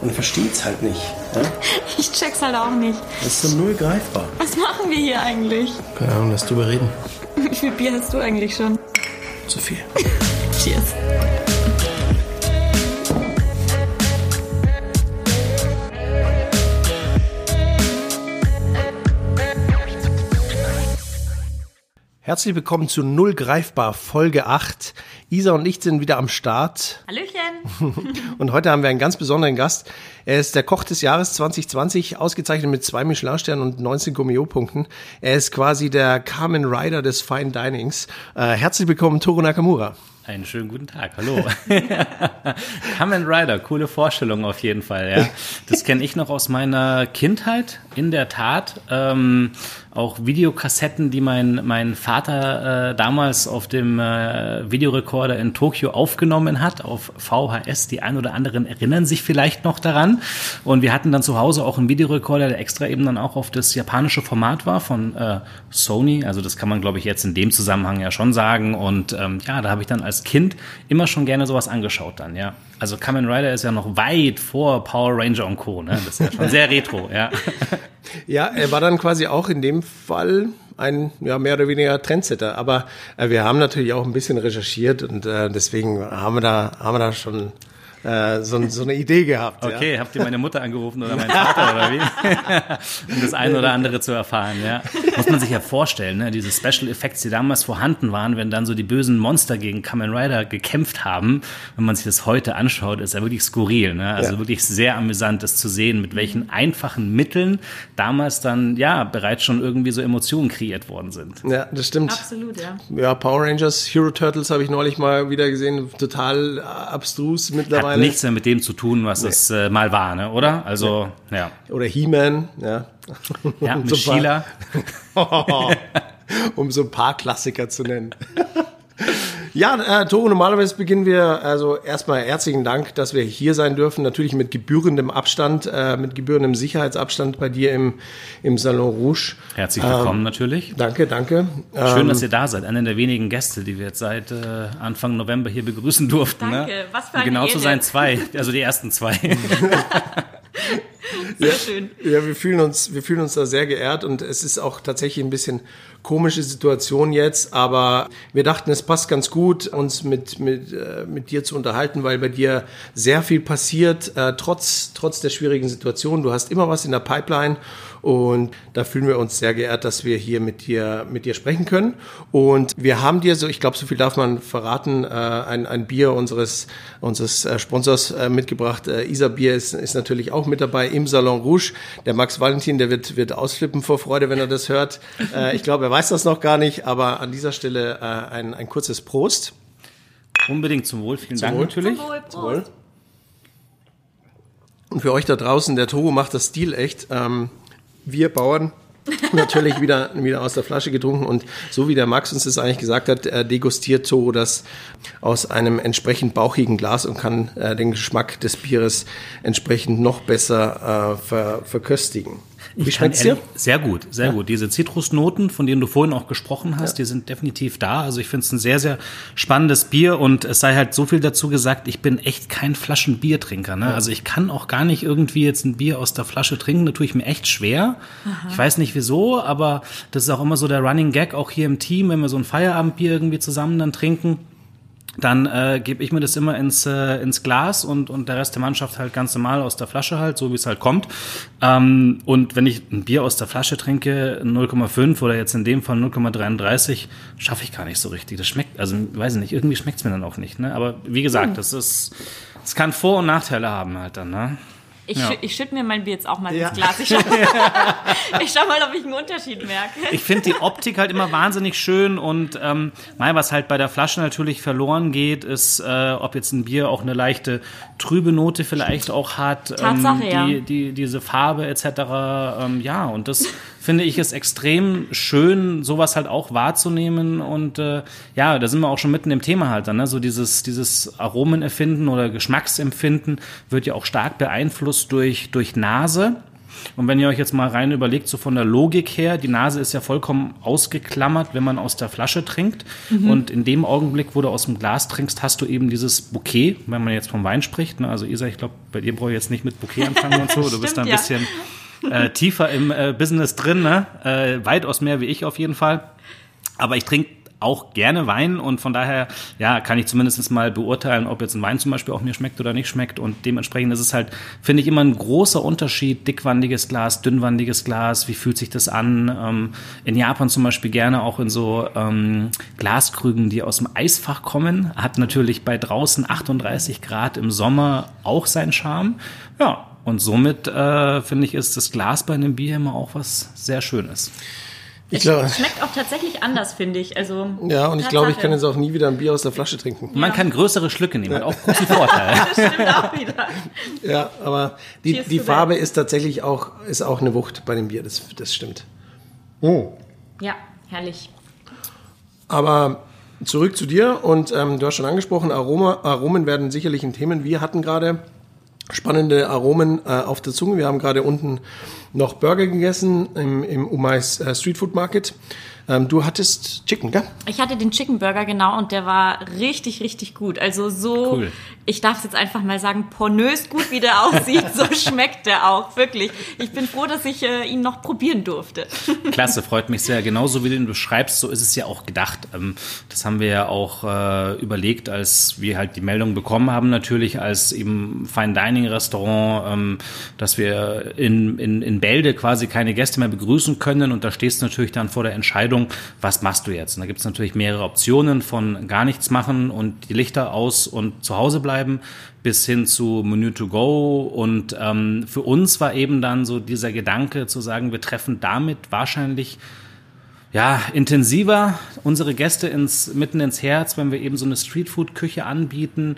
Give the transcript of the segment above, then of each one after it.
Man versteht's halt nicht. Ne? Ich check's halt auch nicht. Das ist so null greifbar. Was machen wir hier eigentlich? Keine Ahnung, lass drüber reden. Wie viel Bier hast du eigentlich schon? Zu viel. Cheers. Herzlich willkommen zu Null Greifbar Folge 8. Isa und ich sind wieder am Start. Hallöchen. Und heute haben wir einen ganz besonderen Gast. Er ist der Koch des Jahres 2020, ausgezeichnet mit zwei Michelin-Sternen und 19 Gummio-Punkten. Er ist quasi der Carmen Rider des Fine Dinings. Äh, herzlich willkommen, Toru Nakamura. Einen schönen guten Tag, hallo. Kamen Rider, coole Vorstellung auf jeden Fall, ja. Das kenne ich noch aus meiner Kindheit, in der Tat. Ähm, auch Videokassetten, die mein, mein Vater äh, damals auf dem äh, Videorekorder in Tokio aufgenommen hat, auf VHS. Die ein oder anderen erinnern sich vielleicht noch daran. Und wir hatten dann zu Hause auch einen Videorekorder, der extra eben dann auch auf das japanische Format war von äh, Sony. Also das kann man, glaube ich, jetzt in dem Zusammenhang ja schon sagen. Und ähm, ja, da habe ich dann als Kind immer schon gerne sowas angeschaut dann, ja. Also Kamen Rider ist ja noch weit vor Power Ranger und Co. Ne? Das ist ja schon sehr retro, ja. Ja, er war dann quasi auch in dem Fall ein ja, mehr oder weniger Trendsetter. Aber äh, wir haben natürlich auch ein bisschen recherchiert und äh, deswegen haben wir da, haben wir da schon äh, so, so eine Idee gehabt. Okay, ja. habt ihr meine Mutter angerufen oder meinen Vater oder wie? um das eine oder andere zu erfahren, ja. Muss man sich ja vorstellen, ne? diese Special Effects, die damals vorhanden waren, wenn dann so die bösen Monster gegen Kamen Rider gekämpft haben, wenn man sich das heute anschaut, ist ja wirklich skurril, ne? Also ja. wirklich sehr amüsant, das zu sehen, mit welchen einfachen Mitteln damals dann, ja, bereits schon irgendwie so Emotionen kreiert worden sind. Ja, das stimmt. Absolut, ja. Ja, Power Rangers, Hero Turtles habe ich neulich mal wieder gesehen, total abstrus mittlerweile. Hat nichts mehr mit dem zu tun, was nee. es äh, mal war, ne? oder? Also, ja. ja. Oder He-Man, ja. Ja, mit Sheila. um so ein paar Klassiker zu nennen. Ja, äh, Tore, normalerweise beginnen wir, also erstmal herzlichen Dank, dass wir hier sein dürfen. Natürlich mit gebührendem Abstand, äh, mit gebührendem Sicherheitsabstand bei dir im, im Salon Rouge. Herzlich willkommen ähm, natürlich. Danke, danke. Schön, ähm, dass ihr da seid. Einer der wenigen Gäste, die wir jetzt seit äh, Anfang November hier begrüßen durften. Danke, ne? was für eine um Genau Ehre. zu sein, zwei. Also die ersten zwei. Sehr ja, schön. Ja, wir fühlen uns, wir fühlen uns da sehr geehrt und es ist auch tatsächlich ein bisschen komische Situation jetzt, aber wir dachten, es passt ganz gut, uns mit, mit, äh, mit dir zu unterhalten, weil bei dir sehr viel passiert, äh, trotz, trotz der schwierigen Situation. Du hast immer was in der Pipeline und da fühlen wir uns sehr geehrt, dass wir hier mit dir, mit dir sprechen können. Und wir haben dir so, ich glaube, so viel darf man verraten, äh, ein, ein Bier unseres, unseres äh, Sponsors äh, mitgebracht. Äh, Isa Bier ist, ist natürlich auch mit dabei im Salon Rouge. Der Max Valentin, der wird, wird ausflippen vor Freude, wenn er das hört. Äh, ich glaube, er weiß das noch gar nicht, aber an dieser Stelle äh, ein, ein kurzes Prost. Unbedingt zum Wohl, vielen Zum Dank Wohl. natürlich. Zum Wohl, Zum Wohl. Prost. Und für euch da draußen, der Togo macht das Stil echt. Ähm, wir Bauern natürlich wieder, wieder aus der Flasche getrunken und so wie der Max uns das eigentlich gesagt hat, äh, degustiert Togo das aus einem entsprechend bauchigen Glas und kann äh, den Geschmack des Bieres entsprechend noch besser äh, ver, verköstigen. Wie schmeckt's dir? Sehr gut, sehr Ja. gut. Diese Zitrusnoten, von denen du vorhin auch gesprochen hast, die sind definitiv da. Also ich finde es ein sehr, sehr spannendes Bier und es sei halt so viel dazu gesagt, ich bin echt kein Flaschenbiertrinker. Ne? Also ich kann auch gar nicht irgendwie jetzt ein Bier aus der Flasche trinken. Da tue ich mir echt schwer. Ich weiß nicht wieso, aber das ist auch immer so der Running Gag, auch hier im Team, wenn wir so ein Feierabendbier irgendwie zusammen dann trinken dann äh, gebe ich mir das immer ins, äh, ins Glas und, und der Rest der Mannschaft halt ganz normal aus der Flasche halt, so wie es halt kommt. Ähm, und wenn ich ein Bier aus der Flasche trinke, 0,5 oder jetzt in dem Fall 0,33, schaffe ich gar nicht so richtig. Das schmeckt, also weiß ich nicht, irgendwie schmeckt es mir dann auch nicht. Ne? Aber wie gesagt, das ist, es kann Vor- und Nachteile haben halt dann. Ne? Ich, Ja. schü- ich schütte mir mein Bier jetzt auch mal Ja. ins Glas. Ich schau, ich schau mal, ob ich einen Unterschied merke. Ich finde die Optik halt immer wahnsinnig schön und ähm, mal, was halt bei der Flasche natürlich verloren geht, ist, äh, ob jetzt ein Bier auch eine leichte trübe Note vielleicht auch hat, Tatsache, ähm, ja. die, die, diese Farbe etc. Ähm, ja, und das finde ich ist extrem schön, sowas halt auch wahrzunehmen und äh, ja, da sind wir auch schon mitten im Thema halt dann, ne? so dieses, dieses Aromenerfinden oder Geschmacksempfinden wird ja auch stark beeinflusst durch, durch Nase. Und wenn ihr euch jetzt mal rein überlegt, so von der Logik her, die Nase ist ja vollkommen ausgeklammert, wenn man aus der Flasche trinkt. Mhm. Und in dem Augenblick, wo du aus dem Glas trinkst, hast du eben dieses Bouquet, wenn man jetzt vom Wein spricht. Ne? Also Isa, ich glaube, bei dir brauche ich jetzt nicht mit Bouquet anfangen und so. Du Stimmt, bist da ein ja. bisschen äh, tiefer im äh, Business drin, ne? Äh, weitaus mehr wie ich auf jeden Fall. Aber ich trinke auch gerne Wein und von daher ja kann ich zumindest mal beurteilen, ob jetzt ein Wein zum Beispiel auch mir schmeckt oder nicht schmeckt und dementsprechend ist es halt finde ich immer ein großer Unterschied dickwandiges Glas, dünnwandiges Glas, wie fühlt sich das an? Ähm, in Japan zum Beispiel gerne auch in so ähm, Glaskrügen, die aus dem Eisfach kommen, hat natürlich bei draußen 38 Grad im Sommer auch seinen Charme. Ja und somit äh, finde ich ist das Glas bei einem Bier immer auch was sehr Schönes. Ich glaube, schmeckt auch tatsächlich anders, finde ich. Also, ja, und ich glaube, ich kann jetzt auch nie wieder ein Bier aus der Flasche trinken. Man kann größere Schlücke nehmen, ja. hat auch großen Vorteil. das stimmt auch wieder. Ja, aber die, die Farbe ist tatsächlich auch, ist auch eine Wucht bei dem Bier, das, das stimmt. Oh. Ja, herrlich. Aber zurück zu dir und ähm, du hast schon angesprochen, Aroma, Aromen werden sicherlich ein Thema. Wir hatten gerade spannende Aromen äh, auf der Zunge. Wir haben gerade unten noch Burger gegessen im, im Umais äh, Street Food Market. Ähm, du hattest Chicken, gell? Ich hatte den Chicken Burger, genau, und der war richtig, richtig gut. Also so, cool. ich darf es jetzt einfach mal sagen, pornös gut, wie der aussieht, so schmeckt der auch, wirklich. Ich bin froh, dass ich äh, ihn noch probieren durfte. Klasse, freut mich sehr. Genauso wie du ihn beschreibst, so ist es ja auch gedacht. Ähm, das haben wir ja auch äh, überlegt, als wir halt die Meldung bekommen haben, natürlich als eben Fine Dining Restaurant, ähm, dass wir in, in, in Bälde quasi keine Gäste mehr begrüßen können. Und da stehst du natürlich dann vor der Entscheidung, was machst du jetzt? Und da gibt es natürlich mehrere Optionen von gar nichts machen und die Lichter aus und zu Hause bleiben bis hin zu Menü to go. Und ähm, für uns war eben dann so dieser Gedanke zu sagen, wir treffen damit wahrscheinlich ja, intensiver unsere Gäste ins, mitten ins Herz, wenn wir eben so eine Streetfood-Küche anbieten,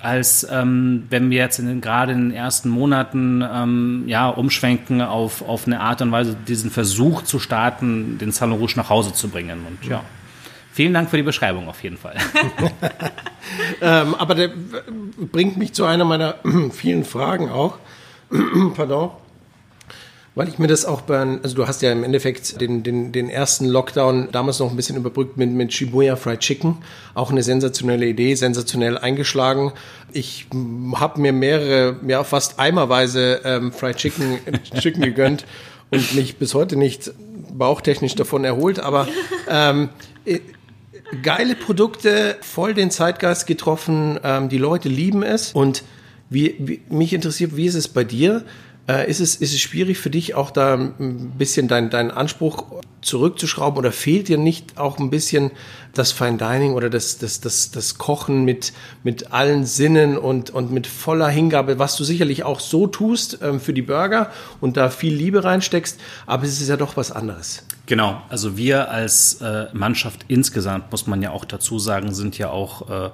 als ähm, wenn wir jetzt in den, gerade in den ersten Monaten ähm, ja, umschwenken auf, auf eine Art und Weise, diesen Versuch zu starten, den Salon Rouge nach Hause zu bringen. Und ja, vielen Dank für die Beschreibung auf jeden Fall. ähm, aber der bringt mich zu einer meiner vielen Fragen auch. Pardon. Weil ich mir das auch bei, also du hast ja im Endeffekt den, den, den ersten Lockdown damals noch ein bisschen überbrückt mit, mit Shibuya Fried Chicken. Auch eine sensationelle Idee, sensationell eingeschlagen. Ich habe mir mehrere, ja fast eimerweise ähm, Fried Chicken, Chicken gegönnt und mich bis heute nicht bauchtechnisch davon erholt. Aber ähm, äh, geile Produkte, voll den Zeitgeist getroffen. Ähm, die Leute lieben es. Und wie, wie, mich interessiert, wie ist es bei dir? Äh, ist, es, ist es schwierig für dich auch da ein bisschen deinen dein Anspruch zurückzuschrauben oder fehlt dir nicht auch ein bisschen das Fine Dining oder das, das, das, das Kochen mit, mit allen Sinnen und, und mit voller Hingabe, was du sicherlich auch so tust ähm, für die Burger und da viel Liebe reinsteckst, aber es ist ja doch was anderes. Genau, also wir als äh, Mannschaft insgesamt, muss man ja auch dazu sagen, sind ja auch äh,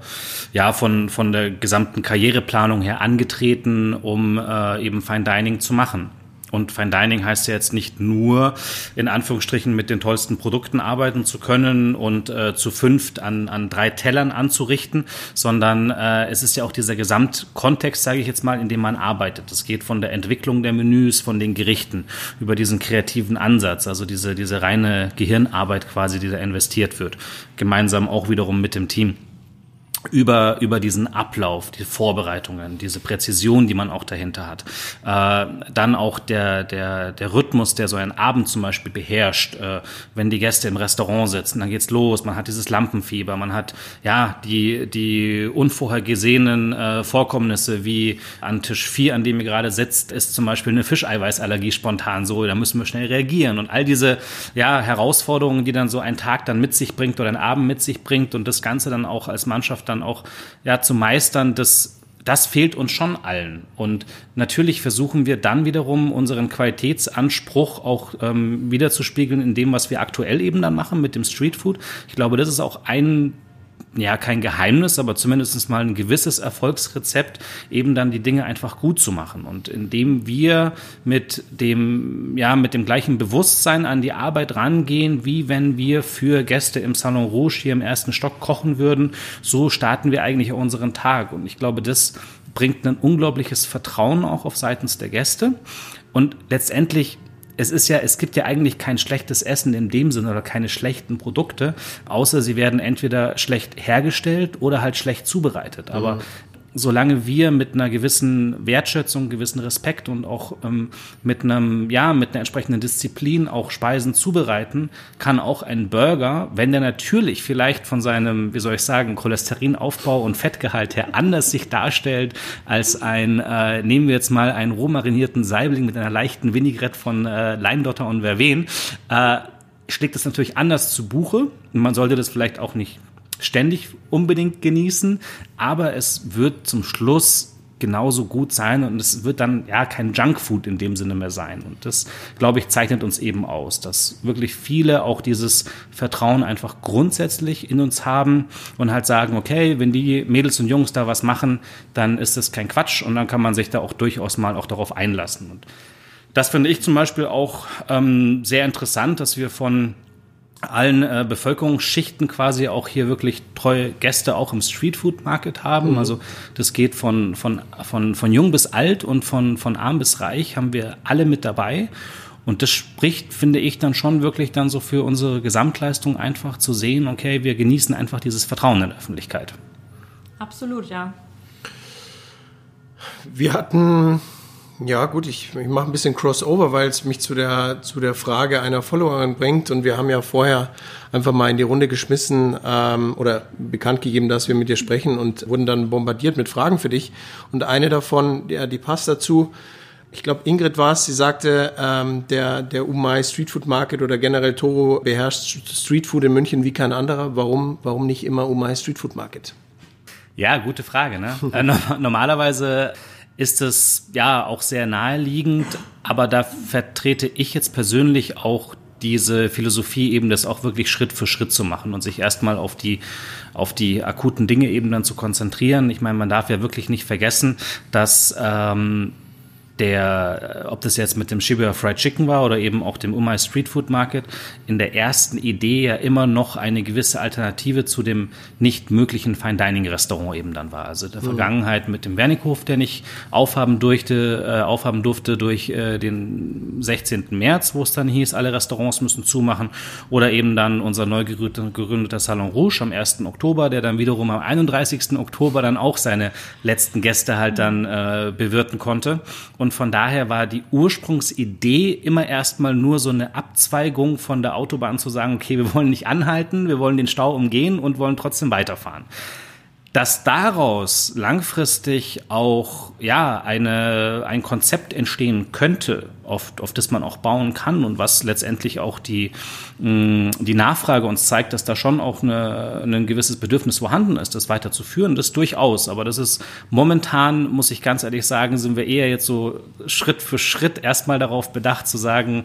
ja, von, von der gesamten Karriereplanung her angetreten, um äh, eben Fine Dining zu machen. Und Fine Dining heißt ja jetzt nicht nur, in Anführungsstrichen, mit den tollsten Produkten arbeiten zu können und äh, zu fünft an, an drei Tellern anzurichten, sondern äh, es ist ja auch dieser Gesamtkontext, sage ich jetzt mal, in dem man arbeitet. Es geht von der Entwicklung der Menüs, von den Gerichten, über diesen kreativen Ansatz, also diese, diese reine Gehirnarbeit quasi, die da investiert wird. Gemeinsam auch wiederum mit dem Team über, über diesen Ablauf, die Vorbereitungen, diese Präzision, die man auch dahinter hat. Äh, dann auch der, der, der Rhythmus, der so einen Abend zum Beispiel beherrscht, äh, wenn die Gäste im Restaurant sitzen, dann geht's los, man hat dieses Lampenfieber, man hat ja die, die unvorhergesehenen äh, Vorkommnisse, wie an Tisch 4, an dem ihr gerade sitzt, ist zum Beispiel eine Fischeiweißallergie spontan so, da müssen wir schnell reagieren. Und all diese ja, Herausforderungen, die dann so ein Tag dann mit sich bringt oder ein Abend mit sich bringt und das Ganze dann auch als Mannschaft dann dann auch ja, zu meistern, das, das fehlt uns schon allen. Und natürlich versuchen wir dann wiederum unseren Qualitätsanspruch auch ähm, wiederzuspiegeln in dem, was wir aktuell eben dann machen mit dem Streetfood. Ich glaube, das ist auch ein ja, kein Geheimnis, aber zumindest mal ein gewisses Erfolgsrezept, eben dann die Dinge einfach gut zu machen. Und indem wir mit dem, ja, mit dem gleichen Bewusstsein an die Arbeit rangehen, wie wenn wir für Gäste im Salon Rouge hier im ersten Stock kochen würden, so starten wir eigentlich unseren Tag. Und ich glaube, das bringt ein unglaubliches Vertrauen auch auf seitens der Gäste. Und letztendlich es ist ja, es gibt ja eigentlich kein schlechtes Essen in dem Sinne oder keine schlechten Produkte, außer sie werden entweder schlecht hergestellt oder halt schlecht zubereitet. Aber mhm solange wir mit einer gewissen Wertschätzung, gewissen Respekt und auch ähm, mit einem, ja, mit einer entsprechenden Disziplin auch Speisen zubereiten, kann auch ein Burger, wenn der natürlich vielleicht von seinem, wie soll ich sagen, Cholesterinaufbau und Fettgehalt her anders sich darstellt als ein, äh, nehmen wir jetzt mal einen roh marinierten Saibling mit einer leichten Vinaigrette von äh, Leindotter und Verven, äh, schlägt es natürlich anders zu Buche. Man sollte das vielleicht auch nicht ständig unbedingt genießen, aber es wird zum Schluss genauso gut sein und es wird dann ja kein Junkfood in dem Sinne mehr sein. Und das, glaube ich, zeichnet uns eben aus, dass wirklich viele auch dieses Vertrauen einfach grundsätzlich in uns haben und halt sagen, okay, wenn die Mädels und Jungs da was machen, dann ist das kein Quatsch und dann kann man sich da auch durchaus mal auch darauf einlassen. Und das finde ich zum Beispiel auch ähm, sehr interessant, dass wir von allen äh, Bevölkerungsschichten quasi auch hier wirklich treue Gäste auch im Streetfood Market haben. Mhm. Also das geht von, von, von, von jung bis alt und von, von arm bis reich haben wir alle mit dabei. Und das spricht, finde ich, dann schon wirklich dann so für unsere Gesamtleistung einfach zu sehen, okay, wir genießen einfach dieses Vertrauen in der Öffentlichkeit. Absolut, ja. Wir hatten ja, gut, ich, ich mache ein bisschen Crossover, weil es mich zu der, zu der Frage einer Followerin bringt. Und wir haben ja vorher einfach mal in die Runde geschmissen ähm, oder bekannt gegeben, dass wir mit dir sprechen und wurden dann bombardiert mit Fragen für dich. Und eine davon, ja, die passt dazu. Ich glaube, Ingrid war es, sie sagte, ähm, der, der Umai Streetfood Market oder generell Toro beherrscht Streetfood in München wie kein anderer. Warum, warum nicht immer Umai Streetfood Market? Ja, gute Frage. Ne? Äh, normalerweise ist es ja auch sehr naheliegend, aber da vertrete ich jetzt persönlich auch diese Philosophie eben, das auch wirklich Schritt für Schritt zu machen und sich erstmal auf die, auf die akuten Dinge eben dann zu konzentrieren. Ich meine, man darf ja wirklich nicht vergessen, dass ähm, der, ob das jetzt mit dem Shibuya Fried Chicken war oder eben auch dem Umai Street Food Market, in der ersten Idee ja immer noch eine gewisse Alternative zu dem nicht möglichen Fine Dining Restaurant eben dann war. Also der mhm. Vergangenheit mit dem Wernickhof, der nicht aufhaben durfte, äh, aufhaben durfte durch äh, den 16. März, wo es dann hieß, alle Restaurants müssen zumachen, oder eben dann unser neu gegründeter Salon Rouge am 1. Oktober, der dann wiederum am 31. Oktober dann auch seine letzten Gäste halt dann äh, bewirten konnte. Und von daher war die Ursprungsidee immer erstmal nur so eine Abzweigung von der Autobahn zu sagen, okay, wir wollen nicht anhalten, wir wollen den Stau umgehen und wollen trotzdem weiterfahren dass daraus langfristig auch ja eine ein Konzept entstehen könnte, auf, auf das man auch bauen kann und was letztendlich auch die mh, die Nachfrage uns zeigt, dass da schon auch eine, ein gewisses Bedürfnis vorhanden ist, das weiterzuführen, das durchaus. Aber das ist momentan muss ich ganz ehrlich sagen, sind wir eher jetzt so Schritt für Schritt erstmal darauf bedacht zu sagen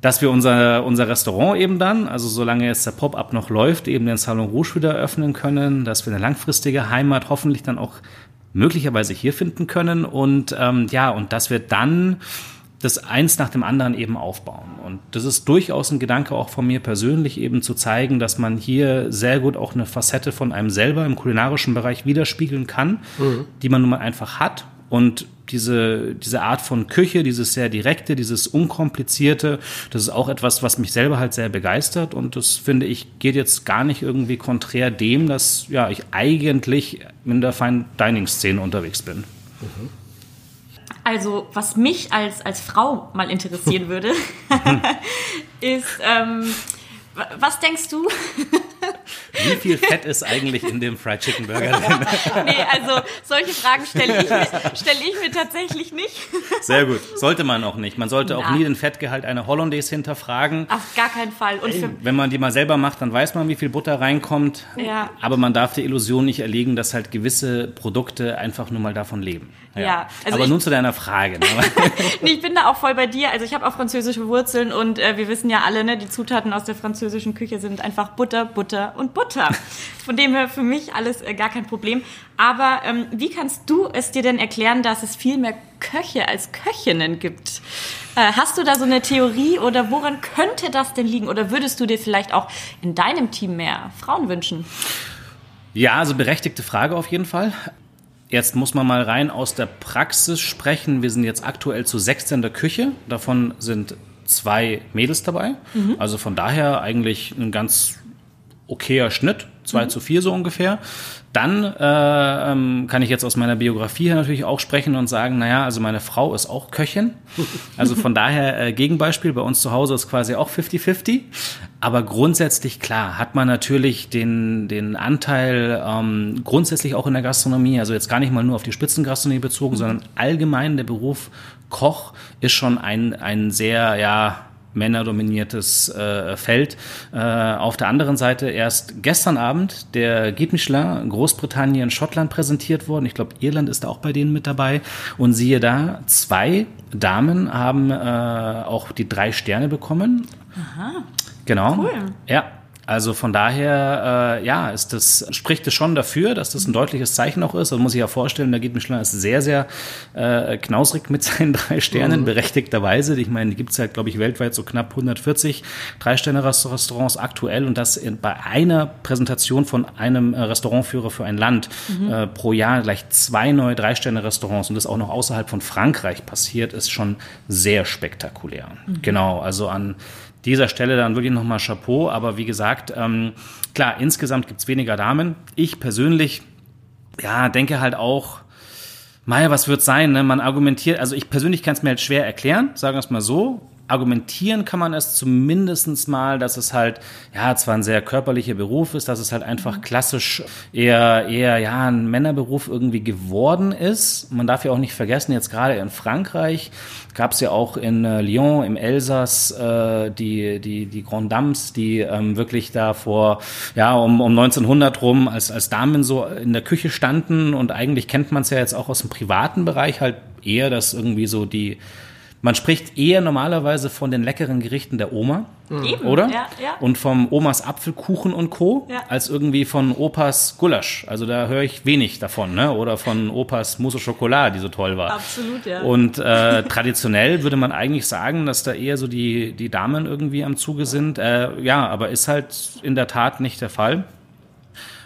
dass wir unser, unser Restaurant eben dann, also solange jetzt der Pop-up noch läuft, eben den Salon Rouge wieder öffnen können, dass wir eine langfristige Heimat hoffentlich dann auch möglicherweise hier finden können und ähm, ja, und dass wir dann das eins nach dem anderen eben aufbauen. Und das ist durchaus ein Gedanke auch von mir persönlich eben zu zeigen, dass man hier sehr gut auch eine Facette von einem selber im kulinarischen Bereich widerspiegeln kann, mhm. die man nun mal einfach hat und diese, diese Art von Küche, dieses sehr direkte, dieses unkomplizierte, das ist auch etwas, was mich selber halt sehr begeistert und das finde ich geht jetzt gar nicht irgendwie konträr dem, dass ja ich eigentlich in der Fine Dining Szene unterwegs bin. Also, was mich als, als Frau mal interessieren würde, ist, ähm, was denkst du? Wie viel Fett ist eigentlich in dem Fried Chicken Burger drin? nee, also solche Fragen stelle ich, stell ich mir tatsächlich nicht. Sehr gut. Sollte man auch nicht. Man sollte auch nie den Fettgehalt einer Hollandaise hinterfragen. Auf gar keinen Fall. Und Wenn man die mal selber macht, dann weiß man, wie viel Butter reinkommt. Ja. Aber man darf die Illusion nicht erlegen, dass halt gewisse Produkte einfach nur mal davon leben. Ja. ja also Aber nun zu deiner Frage. Ne? nee, ich bin da auch voll bei dir. Also ich habe auch französische Wurzeln und äh, wir wissen ja alle, ne, die Zutaten aus der französischen Küche sind einfach Butter, Butter und Butter. Von dem her für mich alles äh, gar kein Problem. Aber ähm, wie kannst du es dir denn erklären, dass es viel mehr Köche als Köchinnen gibt? Äh, hast du da so eine Theorie oder woran könnte das denn liegen? Oder würdest du dir vielleicht auch in deinem Team mehr Frauen wünschen? Ja, also berechtigte Frage auf jeden Fall Jetzt muss man mal rein aus der Praxis sprechen. Wir sind jetzt aktuell zu sechs in der Küche. Davon sind zwei Mädels dabei. Mhm. Also von daher eigentlich ein ganz okayer Schnitt. 2 mhm. zu 4 so ungefähr. Dann äh, ähm, kann ich jetzt aus meiner Biografie her natürlich auch sprechen und sagen, naja, also meine Frau ist auch Köchin. Also von daher äh, Gegenbeispiel, bei uns zu Hause ist quasi auch 50-50. Aber grundsätzlich, klar, hat man natürlich den, den Anteil ähm, grundsätzlich auch in der Gastronomie, also jetzt gar nicht mal nur auf die Spitzengastronomie bezogen, sondern allgemein der Beruf Koch ist schon ein, ein sehr, ja, männerdominiertes äh, Feld. Äh, auf der anderen Seite erst gestern Abend der Guide Michelin Großbritannien, Schottland präsentiert worden. Ich glaube, Irland ist auch bei denen mit dabei. Und siehe da, zwei Damen haben äh, auch die drei Sterne bekommen. Aha. Genau. Cool. Ja, also von daher, äh, ja, ist das, spricht es schon dafür, dass das ein deutliches Zeichen auch ist. Also muss ich ja vorstellen, da geht Michelin ist sehr, sehr äh, knausrig mit seinen drei Sternen, mhm. berechtigterweise. Ich meine, die gibt es halt, glaube ich, weltweit so knapp 140 Drei-Sterne-Restaurants aktuell und das in, bei einer Präsentation von einem äh, Restaurantführer für ein Land mhm. äh, pro Jahr gleich zwei neue Drei-Sterne-Restaurants und das auch noch außerhalb von Frankreich passiert, ist schon sehr spektakulär. Mhm. Genau, also an dieser Stelle dann wirklich nochmal Chapeau. Aber wie gesagt, ähm, klar, insgesamt gibt's weniger Damen. Ich persönlich, ja, denke halt auch, Meier, was wird sein? Ne? Man argumentiert, also ich persönlich kann es mir halt schwer erklären, sagen wir es mal so argumentieren kann man es zumindestens mal, dass es halt, ja, zwar ein sehr körperlicher Beruf ist, dass es halt einfach mhm. klassisch eher, eher, ja, ein Männerberuf irgendwie geworden ist. Man darf ja auch nicht vergessen, jetzt gerade in Frankreich gab es ja auch in äh, Lyon, im Elsass, äh, die, die, die Grand Dames, die ähm, wirklich da vor, ja, um, um 1900 rum als, als Damen so in der Küche standen und eigentlich kennt man es ja jetzt auch aus dem privaten Bereich halt eher, dass irgendwie so die, man spricht eher normalerweise von den leckeren Gerichten der Oma, mhm. oder? Ja, ja. Und vom Omas Apfelkuchen und Co. Ja. als irgendwie von Opas Gulasch. Also da höre ich wenig davon, ne? Oder von Opas Mousse au Chocolat, die so toll war. Absolut, ja. Und äh, traditionell würde man eigentlich sagen, dass da eher so die die Damen irgendwie am Zuge sind. Äh, ja, aber ist halt in der Tat nicht der Fall.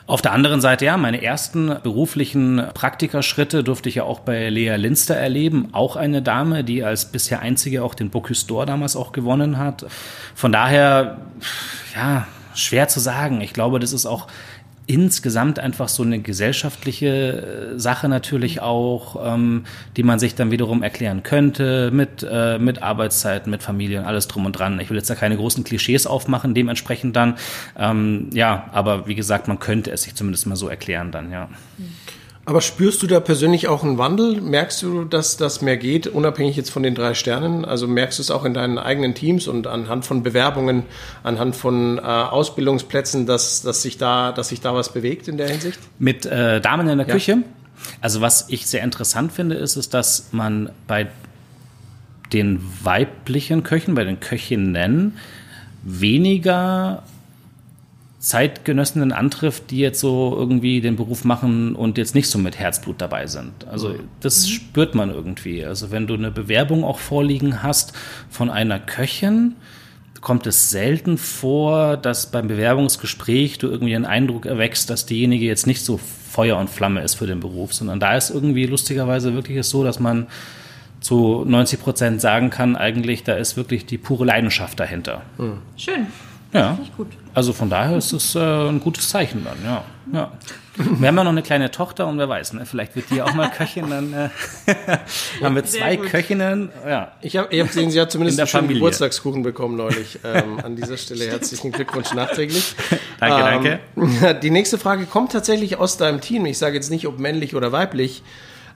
Auf der anderen Seite, ja, meine ersten beruflichen Praktikerschritte durfte ich ja auch bei Lea Linster erleben. Auch eine Dame, die als bisher einzige auch den Bocuse damals auch gewonnen hat. Von daher, ja, schwer zu sagen. Ich glaube, das ist auch insgesamt einfach so eine gesellschaftliche äh, Sache natürlich auch, ähm, die man sich dann wiederum erklären könnte mit, äh, mit Arbeitszeiten, mit Familien, alles drum und dran. Ich will jetzt da keine großen Klischees aufmachen, dementsprechend dann, ähm, ja, aber wie gesagt, man könnte es sich zumindest mal so erklären dann, ja. Mhm. Aber spürst du da persönlich auch einen Wandel? Merkst du, dass das mehr geht, unabhängig jetzt von den drei Sternen? Also merkst du es auch in deinen eigenen Teams und anhand von Bewerbungen, anhand von äh, Ausbildungsplätzen, dass, dass, sich da, dass sich da was bewegt in der Hinsicht? Mit äh, Damen in der ja. Küche? Also was ich sehr interessant finde, ist, ist, dass man bei den weiblichen Köchen, bei den Köchinnen weniger Zeitgenössinnen antrifft, die jetzt so irgendwie den Beruf machen und jetzt nicht so mit Herzblut dabei sind. Also das mhm. spürt man irgendwie. Also wenn du eine Bewerbung auch vorliegen hast von einer Köchin, kommt es selten vor, dass beim Bewerbungsgespräch du irgendwie einen Eindruck erwächst, dass diejenige jetzt nicht so Feuer und Flamme ist für den Beruf, sondern da ist irgendwie lustigerweise wirklich es so, dass man zu 90 Prozent sagen kann, eigentlich, da ist wirklich die pure Leidenschaft dahinter. Mhm. Schön. Ja. Gut. Also von daher ist es äh, ein gutes Zeichen dann, ja. ja. Wir haben ja noch eine kleine Tochter und wer weiß, ne, vielleicht wird die auch mal Köchin, dann äh, haben wir zwei Köchinnen. Ja. Ich habe ich hab gesehen, sie hat zumindest einen schönen Geburtstagskuchen bekommen neulich. Ähm, an dieser Stelle herzlichen Glückwunsch nachträglich. danke, ähm, danke. Die nächste Frage kommt tatsächlich aus deinem Team. Ich sage jetzt nicht, ob männlich oder weiblich.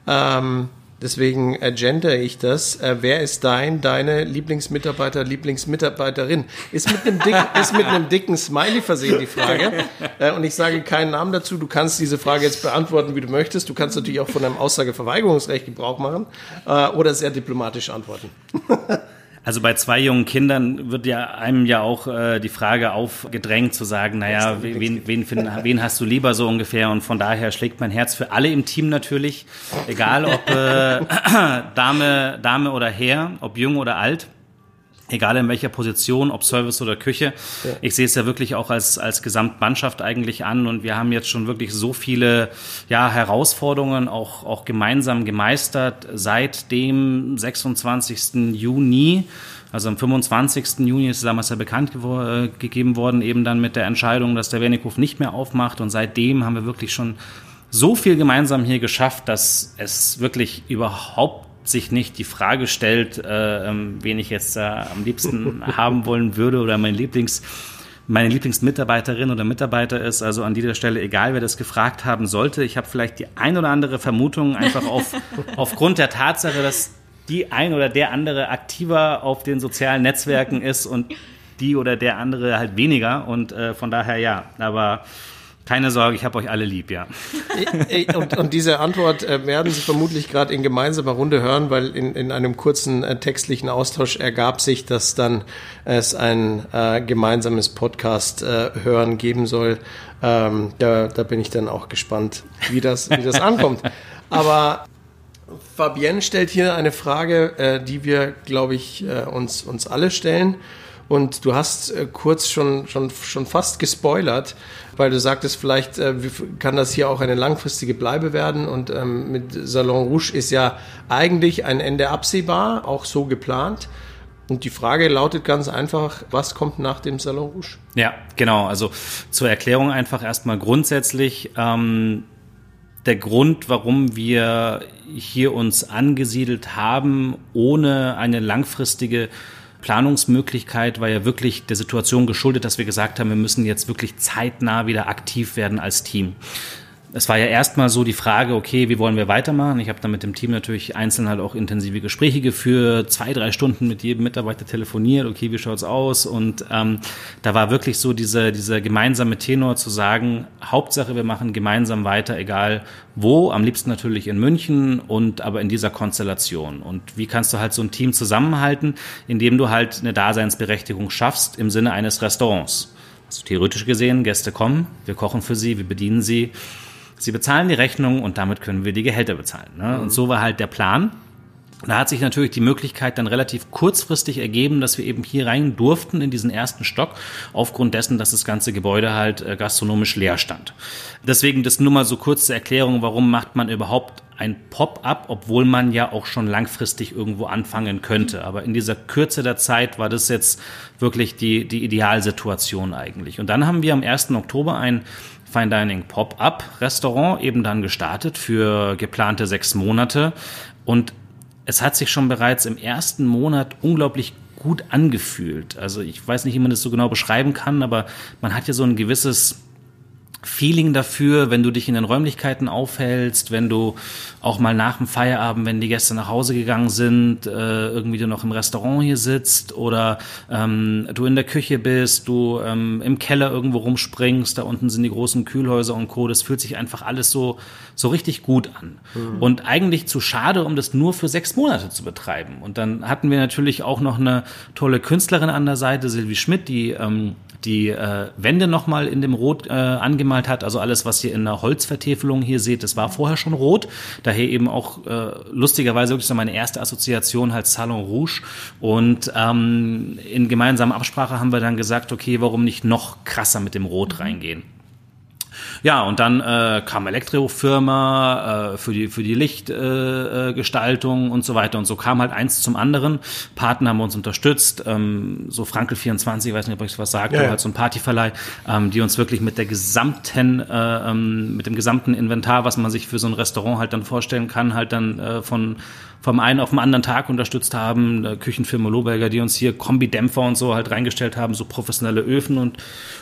Ähm, Deswegen agender ich das. Äh, wer ist dein, deine Lieblingsmitarbeiter, Lieblingsmitarbeiterin? Ist mit einem, dick, ist mit einem dicken Smiley versehen, die Frage. Äh, und ich sage keinen Namen dazu. Du kannst diese Frage jetzt beantworten, wie du möchtest. Du kannst natürlich auch von einem Aussageverweigerungsrecht Gebrauch machen äh, oder sehr diplomatisch antworten. Also bei zwei jungen Kindern wird ja einem ja auch äh, die Frage aufgedrängt zu sagen, naja, wen, wen, wen, wen hast du lieber so ungefähr? Und von daher schlägt mein Herz für alle im Team natürlich, egal ob äh, Dame, Dame oder Herr, ob jung oder alt. Egal in welcher Position, ob Service oder Küche. Ja. Ich sehe es ja wirklich auch als, als Gesamtmannschaft eigentlich an und wir haben jetzt schon wirklich so viele ja, Herausforderungen auch, auch gemeinsam gemeistert seit dem 26. Juni. Also am 25. Juni ist damals ja bekannt äh, gegeben worden, eben dann mit der Entscheidung, dass der Wernikhof nicht mehr aufmacht. Und seitdem haben wir wirklich schon so viel gemeinsam hier geschafft, dass es wirklich überhaupt sich nicht die Frage stellt, äh, ähm, wen ich jetzt äh, am liebsten haben wollen würde oder mein Lieblings meine Lieblingsmitarbeiterin oder Mitarbeiter ist. Also an dieser Stelle, egal wer das gefragt haben sollte, ich habe vielleicht die ein oder andere Vermutung einfach auf, aufgrund der Tatsache, dass die ein oder der andere aktiver auf den sozialen Netzwerken ist und die oder der andere halt weniger. Und äh, von daher ja, aber keine Sorge, ich habe euch alle lieb, ja. Und, und diese Antwort äh, werden Sie vermutlich gerade in gemeinsamer Runde hören, weil in, in einem kurzen äh, textlichen Austausch ergab sich, dass dann es ein äh, gemeinsames Podcast-Hören äh, geben soll. Ähm, da, da bin ich dann auch gespannt, wie das, wie das ankommt. Aber Fabienne stellt hier eine Frage, äh, die wir, glaube ich, uns, uns alle stellen. Und du hast äh, kurz schon, schon, schon fast gespoilert, weil du sagtest, vielleicht äh, kann das hier auch eine langfristige Bleibe werden. Und ähm, mit Salon Rouge ist ja eigentlich ein Ende absehbar, auch so geplant. Und die Frage lautet ganz einfach, was kommt nach dem Salon Rouge? Ja, genau. Also zur Erklärung einfach erstmal grundsätzlich. Ähm, der Grund, warum wir hier uns angesiedelt haben, ohne eine langfristige Planungsmöglichkeit war ja wirklich der Situation geschuldet, dass wir gesagt haben, wir müssen jetzt wirklich zeitnah wieder aktiv werden als Team es war ja erstmal so die Frage, okay, wie wollen wir weitermachen? Ich habe dann mit dem Team natürlich einzeln halt auch intensive Gespräche geführt, zwei, drei Stunden mit jedem Mitarbeiter telefoniert, okay, wie schaut's aus? Und ähm, da war wirklich so dieser, dieser gemeinsame Tenor zu sagen, Hauptsache, wir machen gemeinsam weiter, egal wo, am liebsten natürlich in München und aber in dieser Konstellation. Und wie kannst du halt so ein Team zusammenhalten, indem du halt eine Daseinsberechtigung schaffst im Sinne eines Restaurants? Also theoretisch gesehen, Gäste kommen, wir kochen für sie, wir bedienen sie Sie bezahlen die Rechnung und damit können wir die Gehälter bezahlen. Ne? Mhm. Und so war halt der Plan. Da hat sich natürlich die Möglichkeit dann relativ kurzfristig ergeben, dass wir eben hier rein durften in diesen ersten Stock, aufgrund dessen, dass das ganze Gebäude halt äh, gastronomisch leer stand. Deswegen das nur mal so kurze Erklärung, warum macht man überhaupt ein Pop-up, obwohl man ja auch schon langfristig irgendwo anfangen könnte. Aber in dieser Kürze der Zeit war das jetzt wirklich die, die Idealsituation eigentlich. Und dann haben wir am 1. Oktober ein Fine Dining Pop-up Restaurant eben dann gestartet für geplante sechs Monate. Und es hat sich schon bereits im ersten Monat unglaublich gut angefühlt. Also ich weiß nicht, wie man das so genau beschreiben kann, aber man hat ja so ein gewisses Feeling dafür, wenn du dich in den Räumlichkeiten aufhältst, wenn du auch mal nach dem Feierabend, wenn die Gäste nach Hause gegangen sind, äh, irgendwie du noch im Restaurant hier sitzt oder ähm, du in der Küche bist, du ähm, im Keller irgendwo rumspringst, da unten sind die großen Kühlhäuser und Co. Das fühlt sich einfach alles so, so richtig gut an. Mhm. Und eigentlich zu schade, um das nur für sechs Monate zu betreiben. Und dann hatten wir natürlich auch noch eine tolle Künstlerin an der Seite, Silvi Schmidt, die ähm, die äh, Wände nochmal in dem Rot äh, angemalt hat. Also alles, was ihr in der Holzvertäfelung hier seht, das war vorher schon rot. Daher eben auch äh, lustigerweise wirklich so meine erste Assoziation halt Salon Rouge. Und ähm, in gemeinsamer Absprache haben wir dann gesagt, okay, warum nicht noch krasser mit dem Rot reingehen? Ja, und dann äh, kam Elektrofirma äh, für die für die Lichtgestaltung äh, und so weiter und so kam halt eins zum anderen. Partner haben uns unterstützt, ähm, so Frankel 24, ich weiß nicht, ob ich was sagt, ja, ja. halt so ein Partyverleih, ähm, die uns wirklich mit der gesamten äh, ähm, mit dem gesamten Inventar, was man sich für so ein Restaurant halt dann vorstellen kann, halt dann äh, von vom einen auf den anderen Tag unterstützt haben. Küchenfirma Lohberger, die uns hier Kombidämpfer und so halt reingestellt haben, so professionelle Öfen und,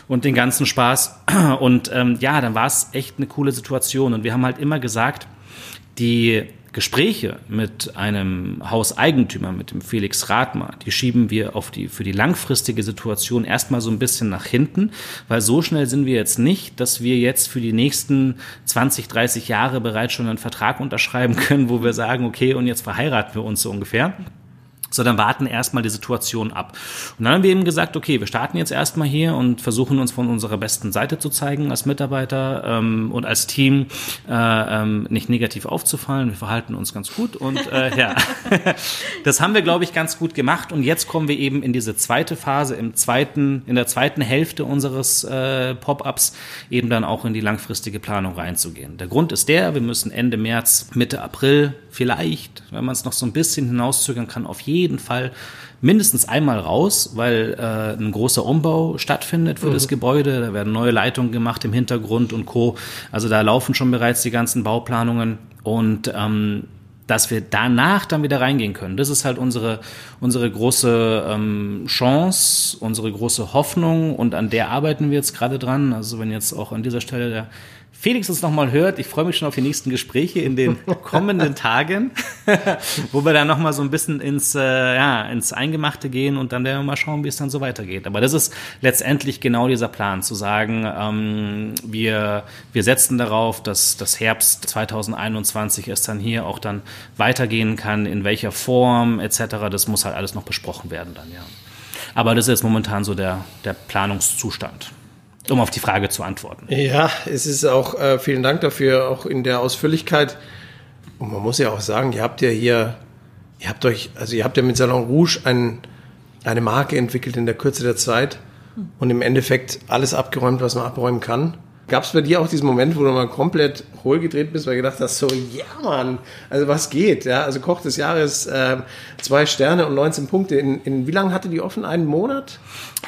und den ganzen Spaß. Und ähm, ja, dann war es echt eine coole Situation. Und wir haben halt immer gesagt, die Gespräche mit einem Hauseigentümer, mit dem Felix Rathmer, die schieben wir auf die, für die langfristige Situation erstmal so ein bisschen nach hinten, weil so schnell sind wir jetzt nicht, dass wir jetzt für die nächsten 20, 30 Jahre bereits schon einen Vertrag unterschreiben können, wo wir sagen, okay, und jetzt verheiraten wir uns so ungefähr. Sondern warten erstmal die Situation ab. Und dann haben wir eben gesagt, okay, wir starten jetzt erstmal hier und versuchen uns von unserer besten Seite zu zeigen als Mitarbeiter ähm, und als Team äh, ähm, nicht negativ aufzufallen. Wir verhalten uns ganz gut und äh, ja, das haben wir, glaube ich, ganz gut gemacht. Und jetzt kommen wir eben in diese zweite Phase, im zweiten, in der zweiten Hälfte unseres äh, Pop-ups eben dann auch in die langfristige Planung reinzugehen. Der Grund ist der, wir müssen Ende März, Mitte April vielleicht, wenn man es noch so ein bisschen hinauszögern kann, auf jeden jeden Fall mindestens einmal raus, weil äh, ein großer Umbau stattfindet für mhm. das Gebäude. Da werden neue Leitungen gemacht im Hintergrund und Co. Also da laufen schon bereits die ganzen Bauplanungen und ähm, dass wir danach dann wieder reingehen können. Das ist halt unsere, unsere große ähm, Chance, unsere große Hoffnung und an der arbeiten wir jetzt gerade dran. Also wenn jetzt auch an dieser Stelle der Felix uns nochmal hört. Ich freue mich schon auf die nächsten Gespräche in den kommenden Tagen, wo wir dann nochmal so ein bisschen ins, äh, ja, ins Eingemachte gehen und dann werden wir mal schauen, wie es dann so weitergeht. Aber das ist letztendlich genau dieser Plan, zu sagen, ähm, wir, wir setzen darauf, dass das Herbst 2021 es dann hier auch dann weitergehen kann, in welcher Form etc. Das muss halt alles noch besprochen werden dann, ja. Aber das ist jetzt momentan so der, der Planungszustand um auf die Frage zu antworten. Ja, es ist auch, äh, vielen Dank dafür, auch in der Ausführlichkeit. Und man muss ja auch sagen, ihr habt ja hier, ihr habt euch, also ihr habt ja mit Salon Rouge ein, eine Marke entwickelt in der Kürze der Zeit und im Endeffekt alles abgeräumt, was man abräumen kann. Gab es bei dir auch diesen Moment, wo du mal komplett hohl gedreht bist, weil du gedacht hast, so, ja Mann, also was geht? Ja, also Koch des Jahres, äh, zwei Sterne und 19 Punkte. In, in wie lange hatte die offen? Einen Monat?